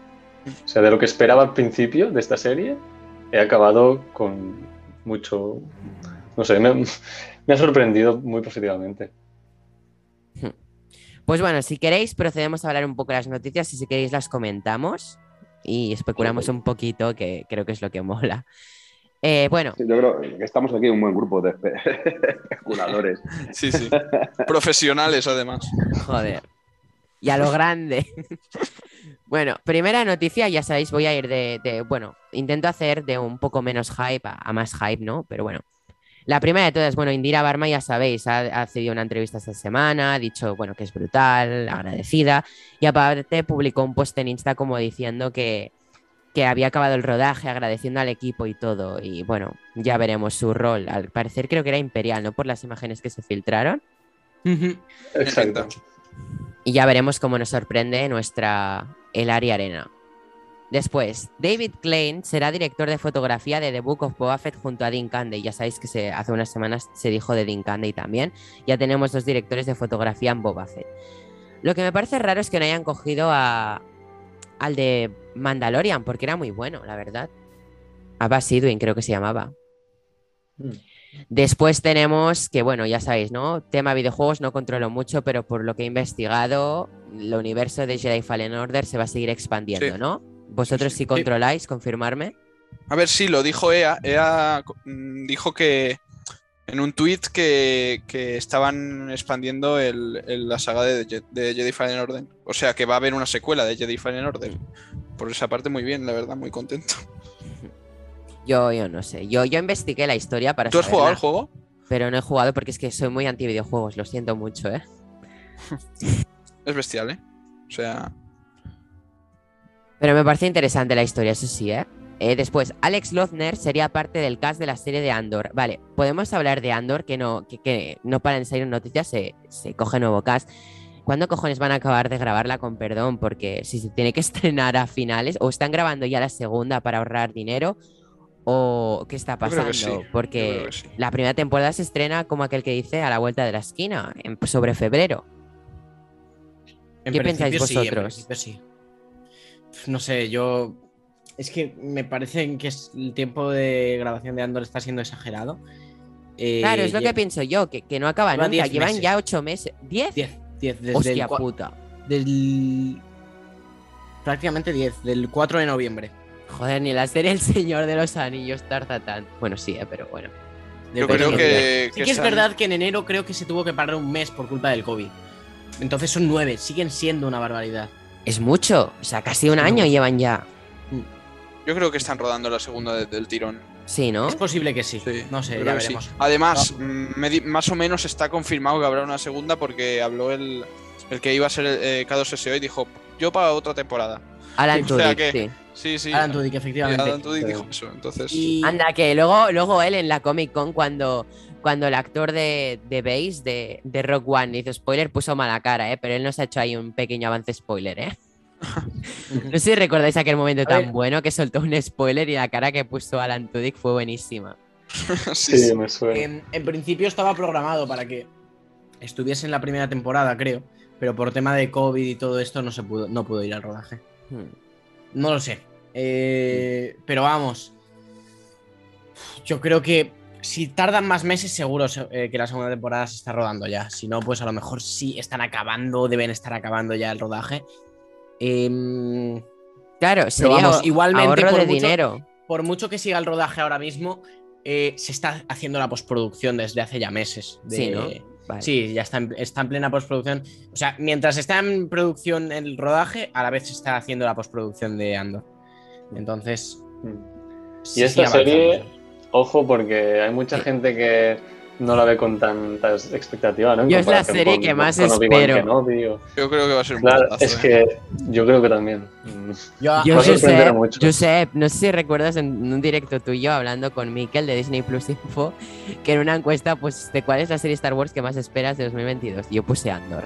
O sea, de lo que esperaba al principio de esta serie, he acabado con mucho. No sé, me, me ha sorprendido muy positivamente. Pues bueno, si queréis, procedemos a hablar un poco de las noticias y si queréis las comentamos y especulamos un poquito, que creo que es lo que mola. Eh, bueno, Sí, Yo creo que estamos aquí un buen grupo de espe- especuladores. Sí, sí. Profesionales además. joder. Y a lo grande. bueno, primera noticia, ya sabéis, voy a ir de, de- bueno, intento hacer de un poco menos hype a, a más hype, ¿no? Pero bueno. La primera de todas, bueno, Indira Barma, ya sabéis, ha, ha cedido una entrevista esta semana, ha dicho, bueno, que es brutal, agradecida, y aparte publicó un post en Insta como diciendo que, que había acabado el rodaje, agradeciendo al equipo y todo, y bueno, ya veremos su rol. Al parecer creo que era Imperial, ¿no? Por las imágenes que se filtraron. Exacto. Y ya veremos cómo nos sorprende nuestra El Ari Arena. Después, David Klein será director de fotografía de The Book of Boba Fett junto a Dean Candey. Ya sabéis que se- hace unas semanas se dijo de Dean Candey también. Ya tenemos dos directores de fotografía en Boba Fett. Lo que me parece raro es que no hayan cogido a, al de Mandalorian, porque era muy bueno, la verdad. Abbas Edwin creo que se llamaba. Mm. Después tenemos que, bueno, ya sabéis, ¿no? Tema videojuegos no controlo mucho, pero por lo que he investigado, el universo de Jedi Fallen Order se va a seguir expandiendo, Sí. ¿no? Vosotros Sí, controláis, confirmarme. A ver, sí, lo dijo EA. EA mm, dijo que en un tweet que, que estaban expandiendo el- el- la saga de, Je- de Jedi Fallen Order. O sea, que va a haber una secuela de Jedi Fallen Order. Por esa parte, muy bien, la verdad, muy contento. Yo, yo no sé. Yo, yo investigué la historia para ¿Tú has jugado al juego? pero no he jugado porque es que soy muy anti videojuegos, lo siento mucho, ¿eh? Es bestial, ¿eh? O sea, Pero me parece interesante la historia, eso sí, ¿eh? Eh, después, Alex Lothner sería parte del cast de la serie de Andor. Vale, podemos hablar de Andor, que no, que, que no para en salir noticias, se, se coge nuevo cast. ¿Cuándo cojones van a acabar de grabarla con perdón? Porque si se tiene que estrenar a finales, o están grabando ya la segunda para ahorrar dinero, o qué está pasando. sí, Porque sí. la primera temporada se estrena como aquel que dice a la vuelta de la esquina, en- sobre febrero. En ¿Qué pensáis principio sí, en vosotros? sí. No sé, yo. Es que me parece que es- el tiempo de grabación de Andor está siendo exagerado. Eh, Claro, es lo que pienso yo, que, que no acaba Lleva nunca. 10 Llevan meses. ya ocho meses. ¿Diez? 10, 10, desde Hostia el, cua- puta. del. Prácticamente 10, del 4 de noviembre. Joder, ni la serie El Señor de los Anillos tarda tanto. Bueno, sí, eh, pero bueno. yo creo que. Sí que es verdad que en enero creo que se tuvo que parar un mes por culpa del COVID. Entonces son 9, siguen siendo una barbaridad. Es mucho. O sea, casi un año llevan ya. Yo creo que están rodando la segunda de- del tirón. Sí, ¿no? Es posible que sí. Sí, no sé, ya sí. veremos. Además, mm, me di- más o menos está confirmado que habrá una segunda porque habló el, el que iba a ser eh, K2SO y dijo, yo para otra temporada. Alan o sea Tudyk, que- sí. Sí, sí. Alan Tudyk, y efectivamente. Alan Tudyk dijo eso. Entonces, Y- Anda, que luego, luego él en la Comic Con, cuando, cuando el actor de, de Base, de, de Rock One, hizo spoiler, puso mala cara, ¿eh? Pero él nos ha hecho ahí un pequeño avance spoiler, ¿eh? No sé si recordáis aquel momento tan bueno que soltó un spoiler y la cara que puso Alan Tudyk fue buenísima. sí, Sí, sí. me suena. en, en principio estaba programado para que estuviese en la primera temporada, creo. Pero por tema de COVID y todo esto no se pudo, no pudo ir al rodaje. No lo sé. Eh, pero vamos. Yo creo que si tardan más meses, seguro se- eh, que la segunda temporada se está rodando ya. Si no, pues a lo mejor sí están acabando, deben estar acabando ya el rodaje. Em, Claro, sería vamos, igualmente, ahorro por de mucho- dinero. por mucho que siga el rodaje ahora mismo, eh, se está haciendo la postproducción desde hace ya meses. de- Sí, ¿no? Vale. Sí, ya está en, está en plena postproducción. O sea, mientras está en producción el rodaje, a la vez se está haciendo la postproducción de Andor. Entonces. Y sí, esta sí, serie, ojo, porque hay mucha Sí. gente que no la ve con tantas expectativas, ¿no? En Yo es la serie con- que más con espero. Yo creo que va a ser un Claro, es ¿eh? que yo creo que también. Yo, Yo, Va a sorprender Josep, mucho. Josep, no sé si recuerdas en un directo tuyo hablando con Mikel de Disney Plus Info, que en una encuesta, pues, de cuál es la serie Star Wars que más esperas de 2022. Yo puse Andor.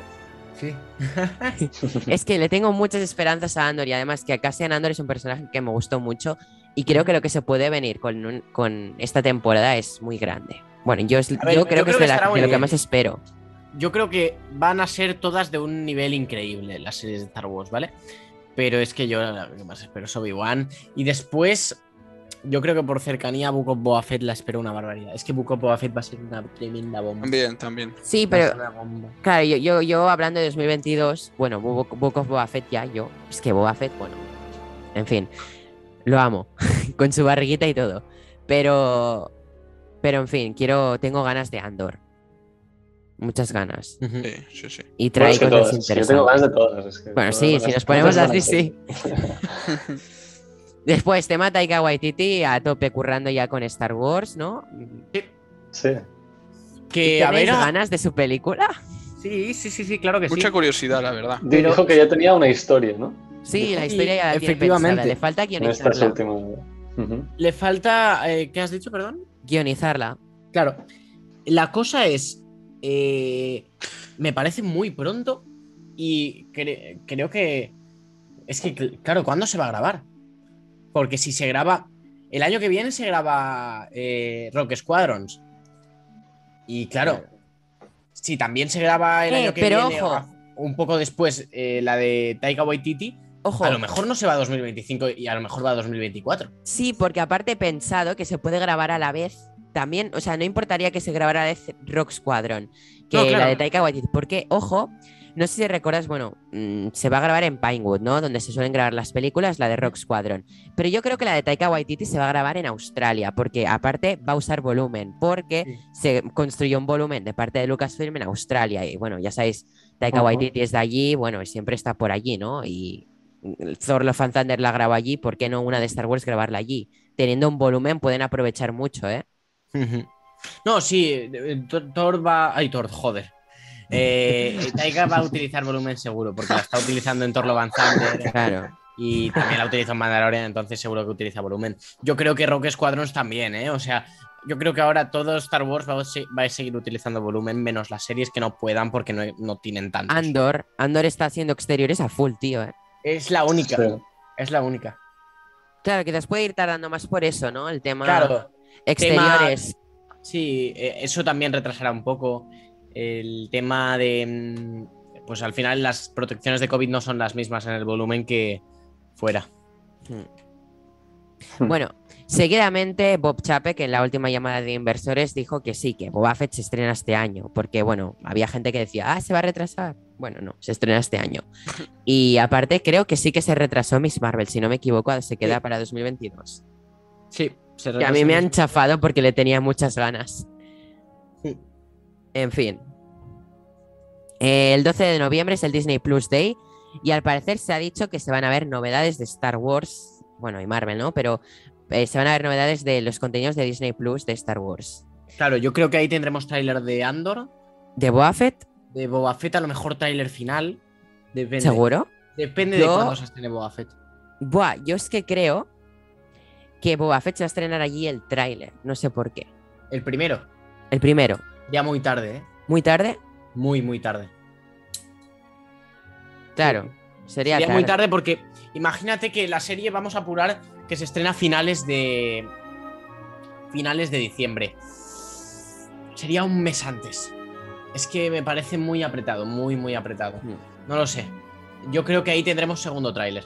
sí. Es que le tengo muchas esperanzas a Andor y además que Cassian Andor es un personaje que me gustó mucho y creo que lo que se puede venir con, un- con esta temporada es muy grande. Bueno, yo, es- A ver, yo yo creo que es de, la- lo que más espero. Yo creo que van a ser todas de un nivel increíble las series de Star Wars, ¿vale? Pero es que yo lo que más espero es Obi-Wan. Y después, yo creo que por cercanía a Book of Boba Fett la espero una barbaridad. Es que Book of Boba Fett va a ser una tremenda bomba. También, también. Sí, pero claro, yo, yo, yo hablando de 2022, bueno, Book, Book of Boba Fett ya, yo, es que Boba Fett, bueno, en fin, lo amo, con su barriguita y todo. Pero, pero en fin, quiero, tengo ganas de Andor. Muchas ganas. Sí, sí, sí. Y Bueno, trae es que cosas todas. Yo interesantes. tengo ganas de todas. es que Bueno, todas sí, si a- nos ponemos así, sí. Después, tema Taika Waititi a tope currando ya con Star Wars, ¿no? Sí. Que a ver. ¿Tenéis a- ganas de su película? Sí, sí, sí, sí, claro que Mucha sí. curiosidad, la verdad. Pero- Dijo que ya tenía una historia, ¿no? Sí, la Sí, historia ya la tiene efectivamente. pensada, Le falta En estas guionizarla. últimas. Ujú. Le falta. eh, ¿Qué has dicho, perdón? Guionizarla. Claro. La cosa es. eh, me parece muy pronto. Y cre- creo que. Es que, cl- claro, ¿cuándo se va a grabar? Porque si se graba. El año que viene se graba eh, Rock Squadrons. Y claro, si también se graba el Eh, año que pero viene, ojo. o un poco después, eh, la de Taika Waititi, Ojo, a lo mejor no se va a 2025 y a lo mejor va a 2024. sí, porque aparte he pensado que se puede grabar a la vez también, o sea, no importaría que se grabara a la vez Rock Squadron que No, claro. la de Taika Waititi, porque, ojo, no sé si recuerdas, bueno, mm, se va a grabar en Pinewood, ¿no? Donde se suelen grabar las películas, la de Rock Squadron. Pero yo creo que la de Taika Waititi se va a grabar en Australia, porque aparte va a usar volumen, porque Sí. se construyó un volumen de parte de Lucasfilm en Australia. Y bueno, ya sabéis, Taika Ujú. Waititi es de allí, bueno, siempre está por allí, ¿no? Y Thor Love and Thunder la grabó allí, ¿por qué no una de Star Wars grabarla allí? Teniendo un volumen pueden aprovechar mucho, ¿eh? No, sí, eh, Thor- va. Ay, Thor, joder. Eh, Taika va a utilizar volumen seguro, porque la está utilizando en Thor Love and Thunder Claro. y también la utiliza en Mandalorian, entonces seguro que utiliza volumen. Yo creo que Rock Squadrons también, ¿eh? O sea, yo creo que ahora todo Star Wars va a, se- va a seguir utilizando volumen, menos las series que no puedan porque no, no tienen tantos. Andor, Andor está haciendo exteriores a full, tío, ¿eh? Es la única, Sí. es la única. Claro, quizás puede ir tardando más por eso, ¿no? El tema Claro, exteriores. Sí, eh, eso también retrasará un poco el tema de, mm, pues al final las protecciones de COVID no son las mismas en el volumen que fuera. Hmm. Bueno, seguidamente Bob Chapek en la última llamada de inversores dijo que sí, que Boba Fett se estrena este año, porque bueno, había gente que decía, ah, se va a retrasar. Bueno, no, se estrena este año. Y aparte creo que sí que se retrasó Miss Marvel, si no me equivoco, se queda Sí. para 2022. Sí, se Que a mí me han chafado porque le tenía muchas ganas. Sí. En fin. El 12 de noviembre es el Disney Plus Day y al parecer se ha dicho que se van a ver novedades de Star Wars, bueno, y Marvel, ¿no? Pero eh, se van a ver novedades de los contenidos de Disney Plus de Star Wars. Claro, yo creo que ahí tendremos tráiler de Andor, ¿De Boba Fett? De Boba Fett, a lo mejor tráiler final. Depende. ¿Seguro? Depende Yo- de cuándo se estrene Boba Fett. Buah, yo es que creo que Boba Fett se va a estrenar allí el tráiler, no sé por qué. El primero, El primero, ya muy tarde, ¿eh? muy tarde, Muy, muy tarde. claro, sería, Sería tarde. muy tarde porque imagínate que la serie vamos a apurar que se estrena a finales de. Finales de diciembre. Sería un mes antes. Es que me parece muy apretado, muy, muy apretado. Hmm. No lo sé. Yo creo que ahí tendremos segundo tráiler.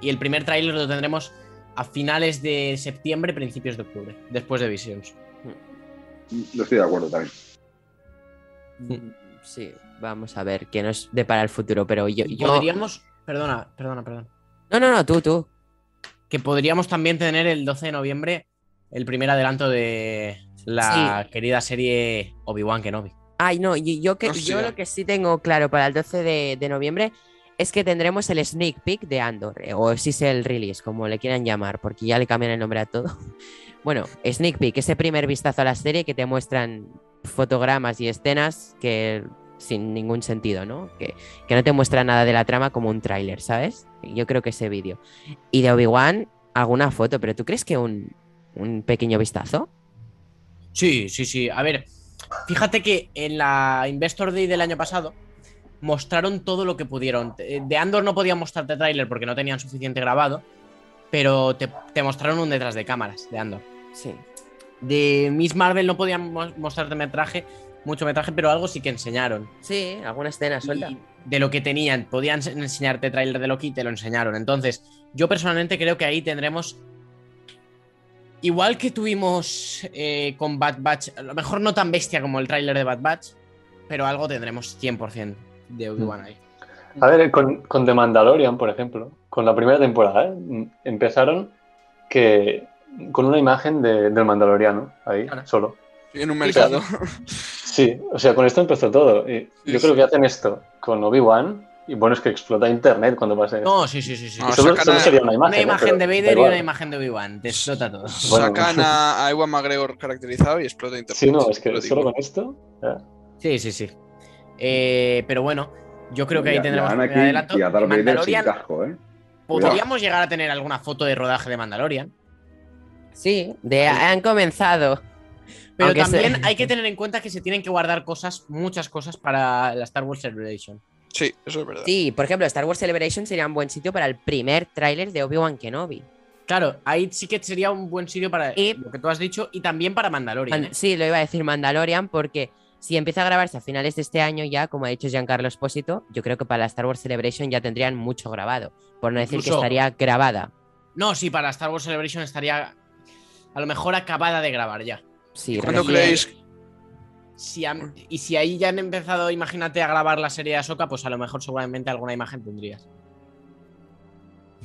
Y el primer tráiler lo tendremos a finales de septiembre, principios de octubre, después de Visions. Yo estoy de acuerdo también. Mm, Sí, vamos a ver qué nos depara el futuro, pero yo... Yo... podríamos. Perdona, perdona, perdona. No, no, no, tú, tú. que podríamos también tener el 12 de noviembre el primer adelanto de la querida serie Obi-Wan Kenobi. Ay, no, y- yo, que, yo lo que sí tengo claro para el 12 de, de noviembre es que tendremos el sneak peek de Andor, eh, o si es el release, como le quieran llamar, porque ya le cambian el nombre a todo. Bueno, sneak peek, ese primer vistazo a la serie que te muestran fotogramas y escenas que sin ningún sentido, ¿no? Que, que no te muestra nada de la trama como un tráiler, ¿sabes? Yo creo que ese vídeo. Y de Obi-Wan, alguna foto, pero ¿tú crees que un, un pequeño vistazo? Sí, sí, sí. A ver, fíjate que en la Investor Day del año pasado mostraron todo lo que pudieron. De Andor no podían mostrarte tráiler porque no tenían suficiente grabado, pero te, te mostraron un detrás de cámaras de Andor. Sí. De Miss Marvel no podían mo- mostrarte metraje, mucho metraje, pero algo sí que enseñaron. Sí, alguna escena suelta. Y de lo que tenían, podían ense- enseñarte tráiler de Loki y te lo enseñaron. Entonces, yo personalmente creo que ahí tendremos. Igual que tuvimos eh, con Bad Batch, a lo mejor no tan bestia como el tráiler de Bad Batch, pero algo tendremos 100% de Obi-Wan ahí. A ver, con, con The Mandalorian, por ejemplo, con la primera temporada, ¿eh? Mm, empezaron que con una imagen de- del Mandaloriano, ahí, Claro. solo. En un mercado. Sí, o sea, con esto empezó todo. Y Sí, yo creo sí. que hacen esto con Obi-Wan, y bueno, es que explota internet cuando pase esto. No, sí, sí, sí. sí. No, Y solo, sacan solo a- sería una imagen. una ¿eh? imagen de Vader y una imagen de Obi-Wan. Te explota todo. Bueno. Sacan a, Ewan McGregor caracterizado y explota internet. Sí, no, es que solo con esto. ya. Sí, sí, sí. Eh, pero bueno, yo creo que ahí Ya- tendremos un adelanto. y a Darth Vader sin Mandalorian, casco, ¿eh? podríamos llegar a tener alguna foto de rodaje de Mandalorian. Sí, de, han comenzado. Pero Aunque se- también hay que tener en cuenta que se tienen que guardar cosas, muchas cosas para la Star Wars Celebration. Sí, eso es verdad. Sí, por ejemplo, Star Wars Celebration sería un buen sitio para el primer tráiler de Obi-Wan Kenobi. Claro, ahí sí que sería un buen sitio para Y- lo que tú has dicho y también para Mandalorian. Man- sí, lo iba a decir Mandalorian porque si empieza a grabarse a finales de este año ya, como ha dicho Giancarlo Espósito, yo creo que para la Star Wars Celebration ya tendrían mucho grabado, por no decir que estaría grabada. No, sí, para Star Wars Celebration estaría a lo mejor acabada de grabar ya. Sí, ¿Cuándo creéis? Si han- y si ahí ya han empezado, imagínate, a grabar la serie de Ahsoka, pues a lo mejor seguramente alguna imagen tendrías.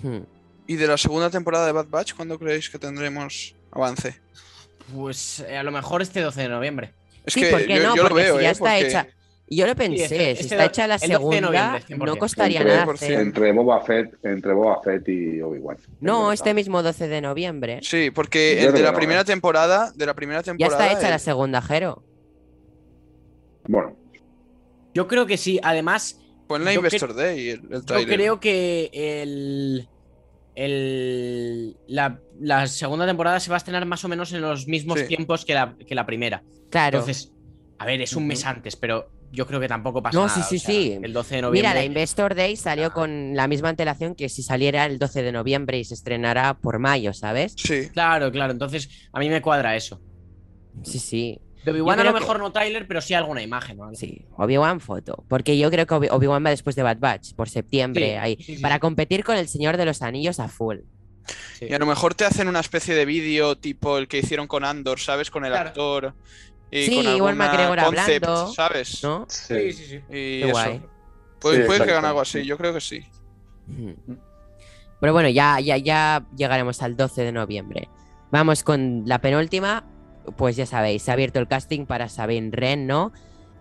Hmm. ¿Y de la segunda temporada de Bad Batch, cuándo creéis que tendremos avance? Pues eh, a lo mejor este 12 de noviembre. Es Sí, que ¿por qué yo, no? yo lo Porque veo, si ya ¿eh? está Porque- hecha- yo lo pensé, este- si este está hecha la el 12 de segunda, noviembre, 100%. no costaría Entre- nada 100%. hacer... Entre Boba Fett, entre Boba Fett y Obi-Wan. No, este mismo 12 de noviembre. Sí, porque el de la primera ¿eh? temporada, de la primera Ya temporada. está hecha el- la segunda, Jero. Bueno, Yo creo que sí. Además, en la yo Investor Day el, el yo creo que el, el- la, la segunda temporada se va a estrenar más o menos en los mismos Sí. tiempos que la, que la primera. Claro. Entonces, a ver, es un mes antes, pero yo creo que tampoco pasa No, nada. sí, sí, o sea, sí. El 12 de Mira, noviembre. la Investor Day salió con la misma antelación que si saliera el 12 de noviembre y se estrenara por mayo, ¿sabes? Sí. Claro, claro. Entonces, a mí me cuadra eso. Sí, sí. De Obi-Wan a lo que- mejor no trailer, pero sí alguna imagen. ¿no? Sí, Obi-Wan foto. Porque yo creo que Obi- Obi-Wan va después de Bad Batch, por septiembre, Sí, ahí, sí, sí, para competir con el Señor de los Anillos a full. Sí. Y a lo mejor te hacen una especie de vídeo tipo el que hicieron con Andor, ¿sabes? Con el Claro. actor. Y Sí, con igual alguna McGregor concept, hablando, ¿sabes? ¿No? Sí, sí, sí. Y Qué eso. guay. Puede, Sí, puede que hagan algo así, yo creo que sí. Pero bueno, ya, ya, ya llegaremos al 12 de noviembre. Vamos con la penúltima. Pues ya sabéis, se ha abierto el casting para Sabine Wren, ¿no?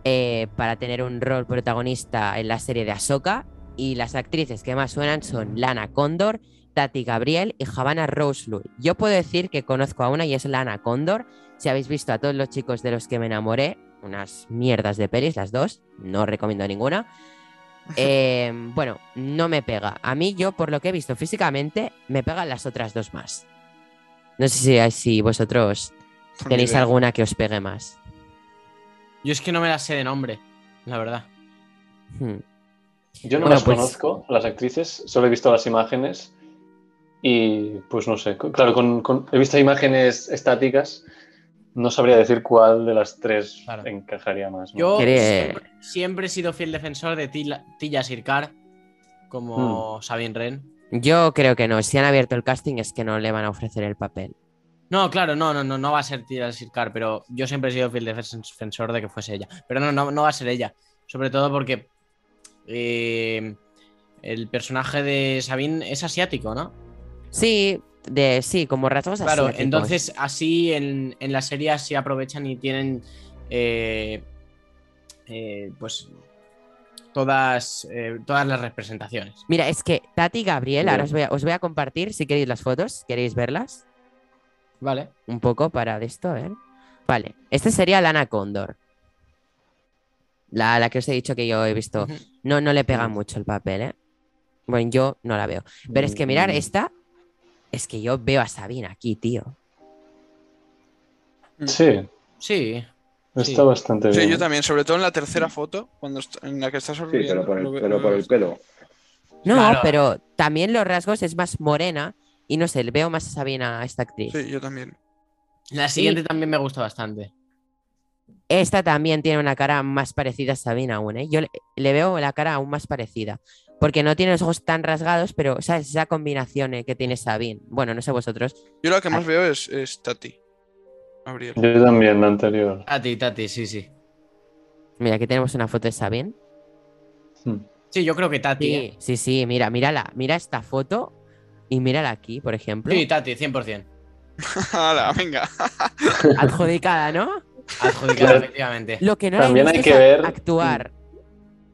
Eh, para tener un rol protagonista en la serie de Ahsoka. Y las actrices que más suenan son Lana Condor, Tati Gabriel y Havana Rosewood. Yo puedo decir que conozco a una y es Lana Condor. Si habéis visto a todos los chicos de los que me enamoré, unas mierdas de pelis, las dos, no recomiendo ninguna. Eh, bueno, no me pega. A mí, yo, por lo que he visto físicamente, me pegan las otras dos más. No sé si, si vosotros Tenéis alguna que os pegue más. Yo es que no me la sé de nombre, la verdad. Hmm. Yo no Bueno, las pues- conozco, las actrices, solo he visto las imágenes y pues no sé, claro, con, con- he visto imágenes estáticas, no sabría decir cuál de las tres Claro. encajaría más. ¿no? Yo siempre, siempre he sido fiel defensor de Tila- Tilla como Hmm. Sabine Wren. Yo creo que no. Si han abierto el casting es que no le van a ofrecer el papel. No, claro, no, no, no, no va a ser Tilla Sircar, pero yo siempre he sido fiel defensor de que fuese ella. Pero no, no, no va a ser ella. Sobre todo porque eh, el personaje de Sabine es asiático, ¿no? Sí, de, sí, como rasgos Claro, asiáticos. entonces así en, en la serie así aprovechan y tienen eh, eh, pues todas, eh, todas las representaciones. Mira, es que Tati y Gabriel, ahora os voy, a, os voy a compartir si queréis las fotos, ¿queréis verlas? Vale. Un poco para de esto, a ver. Vale, esta sería Lana Condor. La, la que os he dicho que yo he visto. No, no le pega mucho el papel, ¿eh? Bueno, yo no la veo. Pero es que mirar Mm. esta, es que yo veo a Sabina aquí, tío. Sí, Sí. está Sí. bastante bien. Sí, yo también, sobre todo en la tercera foto, cuando en la que estás Sí, sonriendo. pero por el, pero por el pelo. No, Claro. pero también los rasgos es más morena y no sé, le veo más a Sabina a esta actriz. Sí, yo también. La siguiente también me gusta bastante. Esta también tiene una cara más parecida a Sabina aún, ¿eh? Yo le, le veo la cara aún más parecida. Porque no tiene los ojos tan rasgados, pero ¿sabes? Esa combinación eh, que tiene Sabine. Bueno, no sé vosotros. Yo la que más Ah. veo es, es Tati. Gabriel. Yo también, la anterior. Tati, Tati, sí, sí. Mira, aquí tenemos una foto de Sabine. Sí, yo creo que Tati. Sí, ¿eh? sí, sí, mira, mírala. Mira esta foto y mírala aquí, por ejemplo. Sí, Tati, 100%. ¡Hala, venga! Adjudicada, ¿no? Adjudicado, Claro. efectivamente. Lo que no También hay que es a- ver- actuar.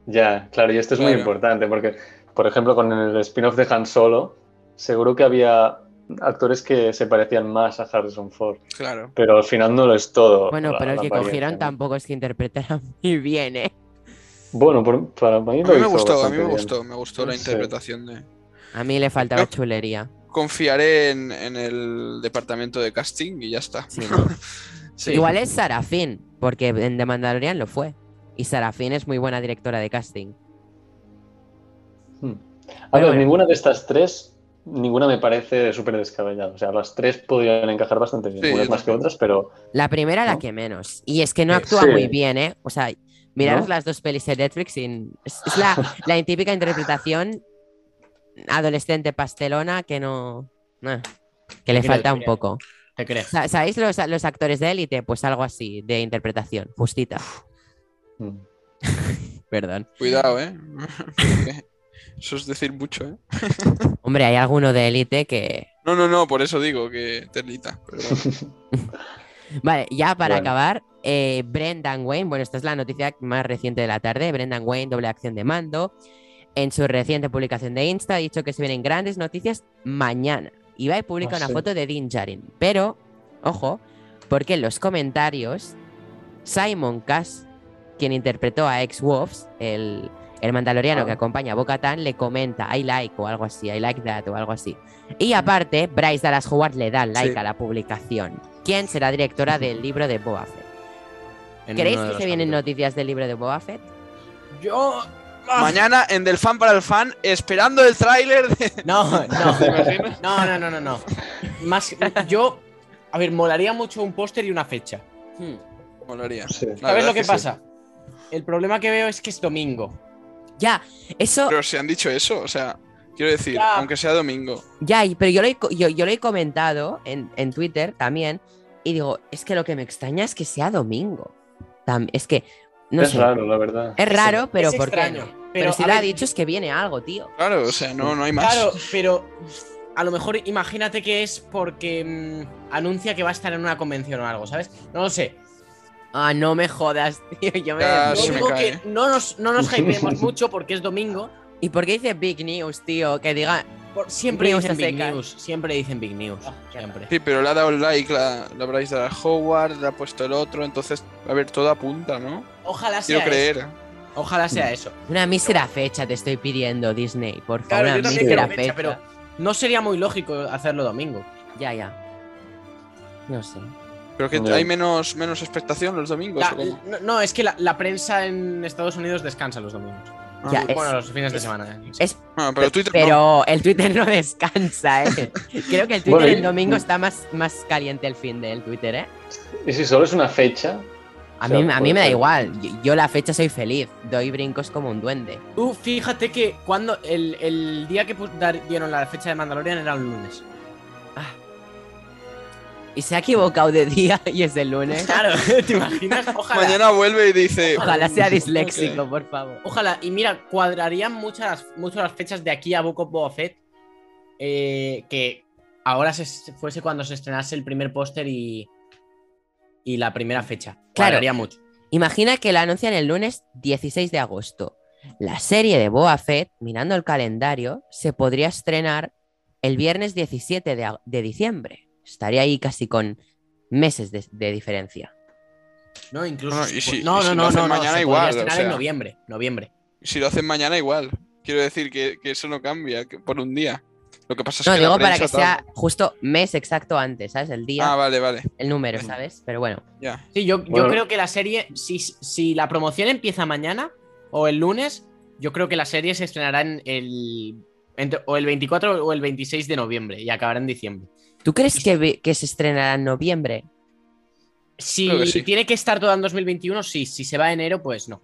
Ya, claro, y esto es muy importante porque, por ejemplo, con el spin-off de Han Solo, seguro que había actores que se parecían más a Harrison Ford, Claro. pero al final no lo es todo. Bueno, la- pero el que cogieron ¿no? tampoco es que interpretara muy bien, ¿eh? Bueno, por- para mí, A lo mí me hizo gustó, a mí me bien. gustó, me gustó la Sí. interpretación de. A mí le faltaba Yo- chulería. Confiaré en, en el departamento de casting y ya está. Sí, ¿no? Sí. Igual es Sarafín, porque en The Mandalorian lo fue. Y Sarafín es muy buena directora de casting. Hmm. A Pero ver, bueno. ninguna de estas tres, ninguna me parece súper descabellada. O sea, las tres podrían encajar bastante bien, Sí, unas más que otras, pero La primera, la que menos. Y es que no actúa sí. muy bien, ¿eh? O sea, miraros ¿No? las dos pelis de Netflix y es, es la, la típica interpretación adolescente pastelona que no. eh, que le falta un poco. Creo. Sa- ¿Sabéis los, los actores de élite? Pues algo así, de interpretación, justita. hmm. Perdón. Cuidado, ¿eh? Eso es decir mucho, ¿eh? Hombre, hay alguno de élite que. No, no, no, por eso digo que. Pero bueno. Vale, ya para Bueno. acabar, eh, Brendan Wayne, bueno, esta es la noticia más reciente de la tarde, Brendan Wayne, doble acción de mando, en su reciente publicación de Insta ha dicho que se vienen grandes noticias mañana. Y va y publica Ah, una sí. foto de Din Djarin. Pero, ojo, porque en los comentarios, Simon Cass, quien interpretó a ex-Wolves, el, el mandaloriano Ah. que acompaña a Bo-Katan, le comenta I like o algo así, I like that o algo así. Y aparte, Bryce Dallas Howard le da like Sí. a la publicación. ¿Quién será directora del libro de Boba Fett? En ¿Creéis que se vienen noticias del libro de Boba Fett? Yo. Mañana en Del Fan para el Fan, esperando el tráiler de. No, no. No, no, no, no, no. Más, yo. A ver, molaría mucho un póster y una fecha. Molaría. Sí. ¿Sabes lo que, pasa? El problema que veo es que es domingo. Ya, eso, Pero se han dicho eso, o sea, quiero decir, Ya. aunque sea domingo. ya, pero yo lo he, yo, yo lo he comentado en, en Twitter también. Y digo, es que lo que me extraña es que sea domingo. Es que, no es sé, raro, la verdad. es raro, pero es ¿por qué extraño? Pero, pero, si lo ha dicho es que viene algo, tío. Claro, o sea, no, no hay más. Claro, pero a lo mejor imagínate que es porque mm, anuncia que va a estar en una convención o algo, ¿sabes? No lo sé. Ah, no me jodas, tío. Yo me Yo me que no nos, no nos hypeemos mucho porque es domingo. ¿Y por qué dice Big News, tío? Que diga, Por- siempre dicen a Big. News. Siempre dicen Big News. Ah, siempre. Sí, pero le ha dado el like la, la Bryce Dallas Howard, le ha puesto el otro, entonces, a ver, todo apunta, ¿no? Ojalá sea Quiero creer. eso. Ojalá sea eso. una mísera fecha te estoy pidiendo, Disney. Por favor, Claro, una mísera fecha, pero no sería muy lógico hacerlo domingo. Ya, ya. No sé. Pero que hay menos, menos expectación los domingos. La- ¿o cómo? no, no, es que la, la prensa en Estados Unidos descansa los domingos. Ah, Ya, bueno, es- los fines de es- semana. eh. Es ah, pero Twitter no. Pero el Twitter no descansa, ¿eh? Creo que el Twitter Bueno, el domingo está más, más caliente el fin del Twitter, ¿eh? Y si solo es una fecha, A O sea, mí, a mí me da igual. Yo, yo la fecha soy feliz. Doy brincos como un duende. Tú fíjate que cuando el, el día que dieron la fecha de Mandalorian era un lunes. Y se ha equivocado de día y es el lunes. Claro, ¿te imaginas? Ojalá. Mañana vuelve y dice. Ojalá sea disléxico, por favor. Ojalá. Y mira, cuadrarían muchas, mucho las fechas de aquí a Book of Boba Fett. eh, que ahora se, fuese cuando se estrenase el primer póster y, y la primera fecha. Claro. Cuadraría mucho. Imagina que la anuncian el lunes 16 de agosto. La serie de Boa Fett, mirando el calendario, se podría estrenar el viernes 17 de, a- de diciembre. Estaría ahí casi con meses de, de diferencia. No, incluso. No, si no, lo no, hacen no, no, mañana se igual, o en noviembre. Noviembre. Si lo hacen mañana igual. Quiero decir que, que eso no cambia que por un día. Lo que pasa es No, que la digo para que tal- sea justo mes exacto antes, ¿sabes? El día, Ah, vale, vale. el número. ¿sabes? Pero bueno, Ya. Sí, yo, yo creo que la serie, si, si la promoción empieza mañana o el lunes, yo creo que la serie se estrenará en el. entre- o el 24 o el 26 de noviembre y acabará en diciembre. ¿Tú crees que, se estrenará en noviembre? Si Creo que sí. tiene que estar toda en 2021, sí. Si se va a enero, pues no.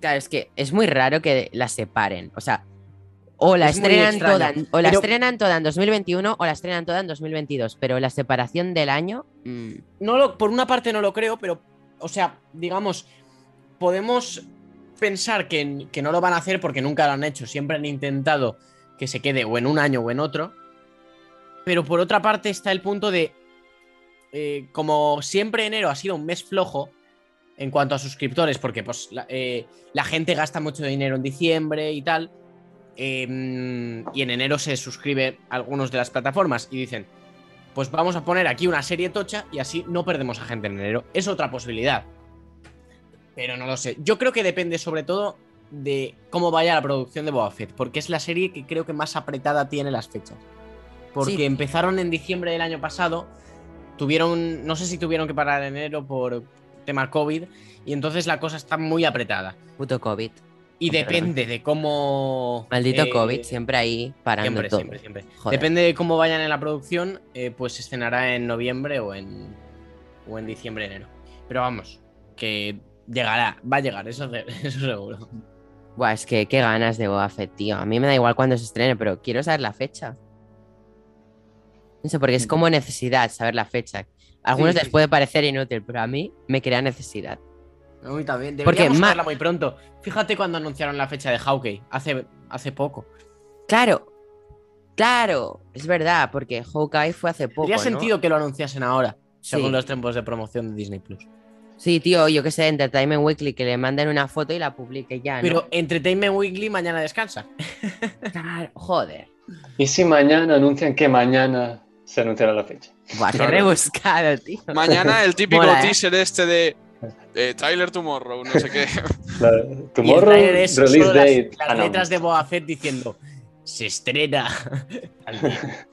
Claro, es que es muy raro que la separen. O sea, o la Es estrenan toda, o la pero- estrenan toda en 2021 o la estrenan toda en 2022. Pero la separación del año. mm, no lo, por una parte no lo creo, pero, o sea, digamos, podemos pensar que, que no lo van a hacer porque nunca lo han hecho. Siempre han intentado que se quede o en un año o en otro. Pero por otra parte está el punto de, eh, como siempre enero ha sido un mes flojo en cuanto a suscriptores, porque pues la, eh, gente gasta mucho dinero en diciembre y tal. eh, y en enero se suscribe a algunos de las plataformas y dicen, pues vamos a poner aquí una serie tocha y así no perdemos a gente en enero. Es otra posibilidad. Pero no lo sé. Yo creo que depende sobre todo de cómo vaya la producción de Boba porque es la serie que creo que más apretada tiene las fechas. Porque Sí. empezaron en diciembre del año pasado, tuvieron, no sé si tuvieron que parar en enero por tema COVID, y entonces la cosa está muy apretada. puto COVID. Y Perdón. depende de cómo... Maldito eh, COVID, siempre ahí parando Siempre, todo. siempre, siempre. Joder. Depende de cómo vayan en la producción, eh, pues se estrenará en noviembre o en, o en diciembre, enero. Pero vamos, que llegará, va a llegar, eso, eso seguro. Buah, es que qué ganas de Boba Fett, tío. A mí me da igual cuándo se estrene, pero quiero saber la fecha. No sé, porque es como necesidad saber la fecha. A algunos Sí, les sí. puede parecer inútil, pero a mí me crea necesidad. A mí también. Porque Deberíamos ma- saberla muy pronto. Fíjate cuando anunciaron la fecha de Hawkeye, hace, hace poco. Claro, claro, es verdad, porque Hawkeye fue hace poco. Tendría ¿no? sentido que lo anunciasen ahora, según Sí. los tiempos de promoción de Disney Plus. Sí, tío, yo que sé, Entertainment Weekly, que le manden una foto y la publique ya, ¿no? Pero Entertainment Weekly mañana descansa. Claro, joder. ¿Y si mañana anuncian que mañana se anunciará la fecha? Buah, qué Claro. rebuscado, tío. Mañana el típico Mola, ¿eh? teaser este de eh, Trailer Tomorrow, no sé qué. La- tomorrow, release las, date. las announced. letras de Boba Fett diciendo se estrena. al día".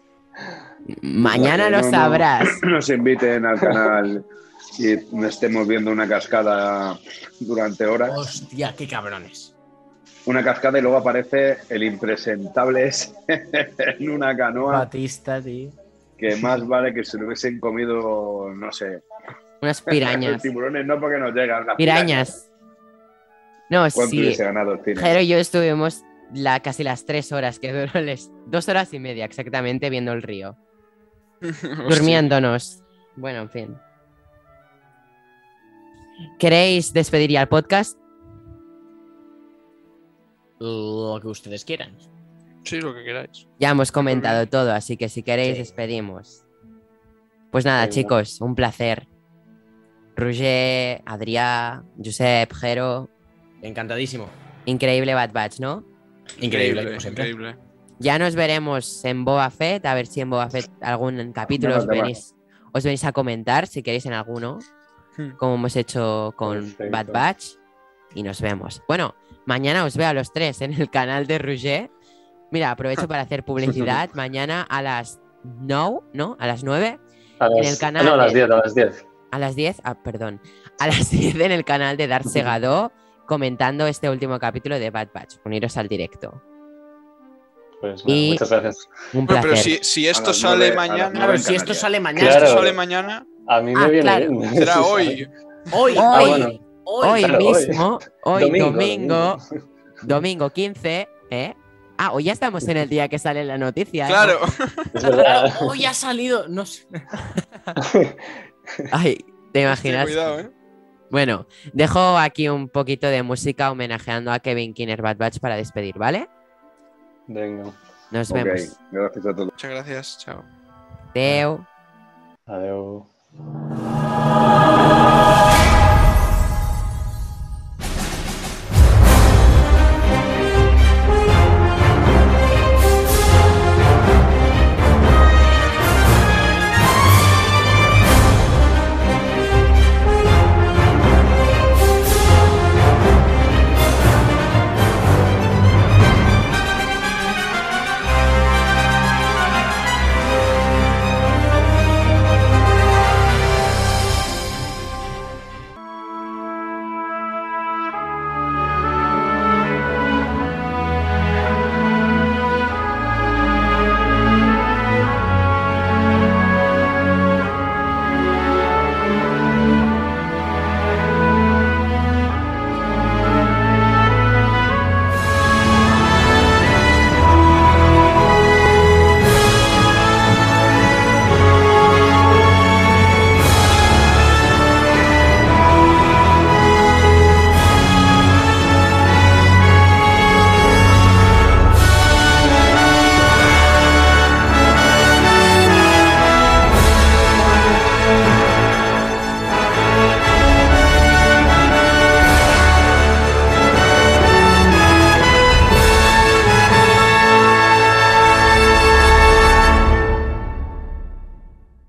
Mañana lo no, no. sabrás. Nos inviten al canal y estemos viendo una cascada durante horas. Hostia, qué cabrones. Una cascada y luego aparece el impresentable ese en una canoa Batista, tío. Que más vale que se lo hubiesen comido, no sé. Unas Los pirañas. tiburones no porque nos llegan. las Pirañas. No, ¿Cuánto sí. hubiese ganado el cine? Jero y yo estuvimos la, casi las tres horas que duró el es- dos horas y media exactamente viendo el río. Durmiéndonos. Bueno, en fin. ¿Queréis despedir ya el podcast? Lo que ustedes quieran. Sí, lo que queráis. Ya hemos comentado todo, así que si queréis Sí. despedimos. Pues nada, chicos, un placer. Roger, Adrià, Josep, Jero, Encantadísimo. increíble Bad Batch, ¿no? Increíble, como siempre. increíble. Ya nos veremos en Boba Fett, a ver si en Boba Fett algún capítulo os venís, os venís a comentar, si queréis en alguno, Hmm. como hemos hecho con Perfecto. Bad Batch. Y nos vemos. Bueno, mañana os veo a los tres en el canal de Roger. Mira, aprovecho para hacer publicidad. Mañana a las 9, ¿no? A las 9, A En las- el canal No, a las de- 10, a las 10. a las 10, ah, perdón, a las 10 en el canal de Dar Segado comentando este último capítulo de Bad Batch. Uniros al directo. Pues Y- muchas gracias. Un Bueno, placer. pero si, si esto sale nueve- a las mañana, nueve. Claro, en si esto sale mañana, Claro. esto sale mañana, A mí me Ah, viene claro. bien. será hoy. hoy, Hoy, Ah, bueno. hoy, hoy. mismo, hoy domingo, domingo. domingo 15, ¿eh? Ah, hoy ya estamos en el día que sale la noticia. ¿eh? Claro. Hoy ha salido. No sé. Ay, ¿te imaginas? Cuidado, ¿eh? Bueno, dejo aquí un poquito de música homenajeando a Kevin Kinner Bad Batch para despedir, ¿vale? Venga. Nos vemos. gracias a todos. Muchas gracias. Chao. Adeu. Adeu.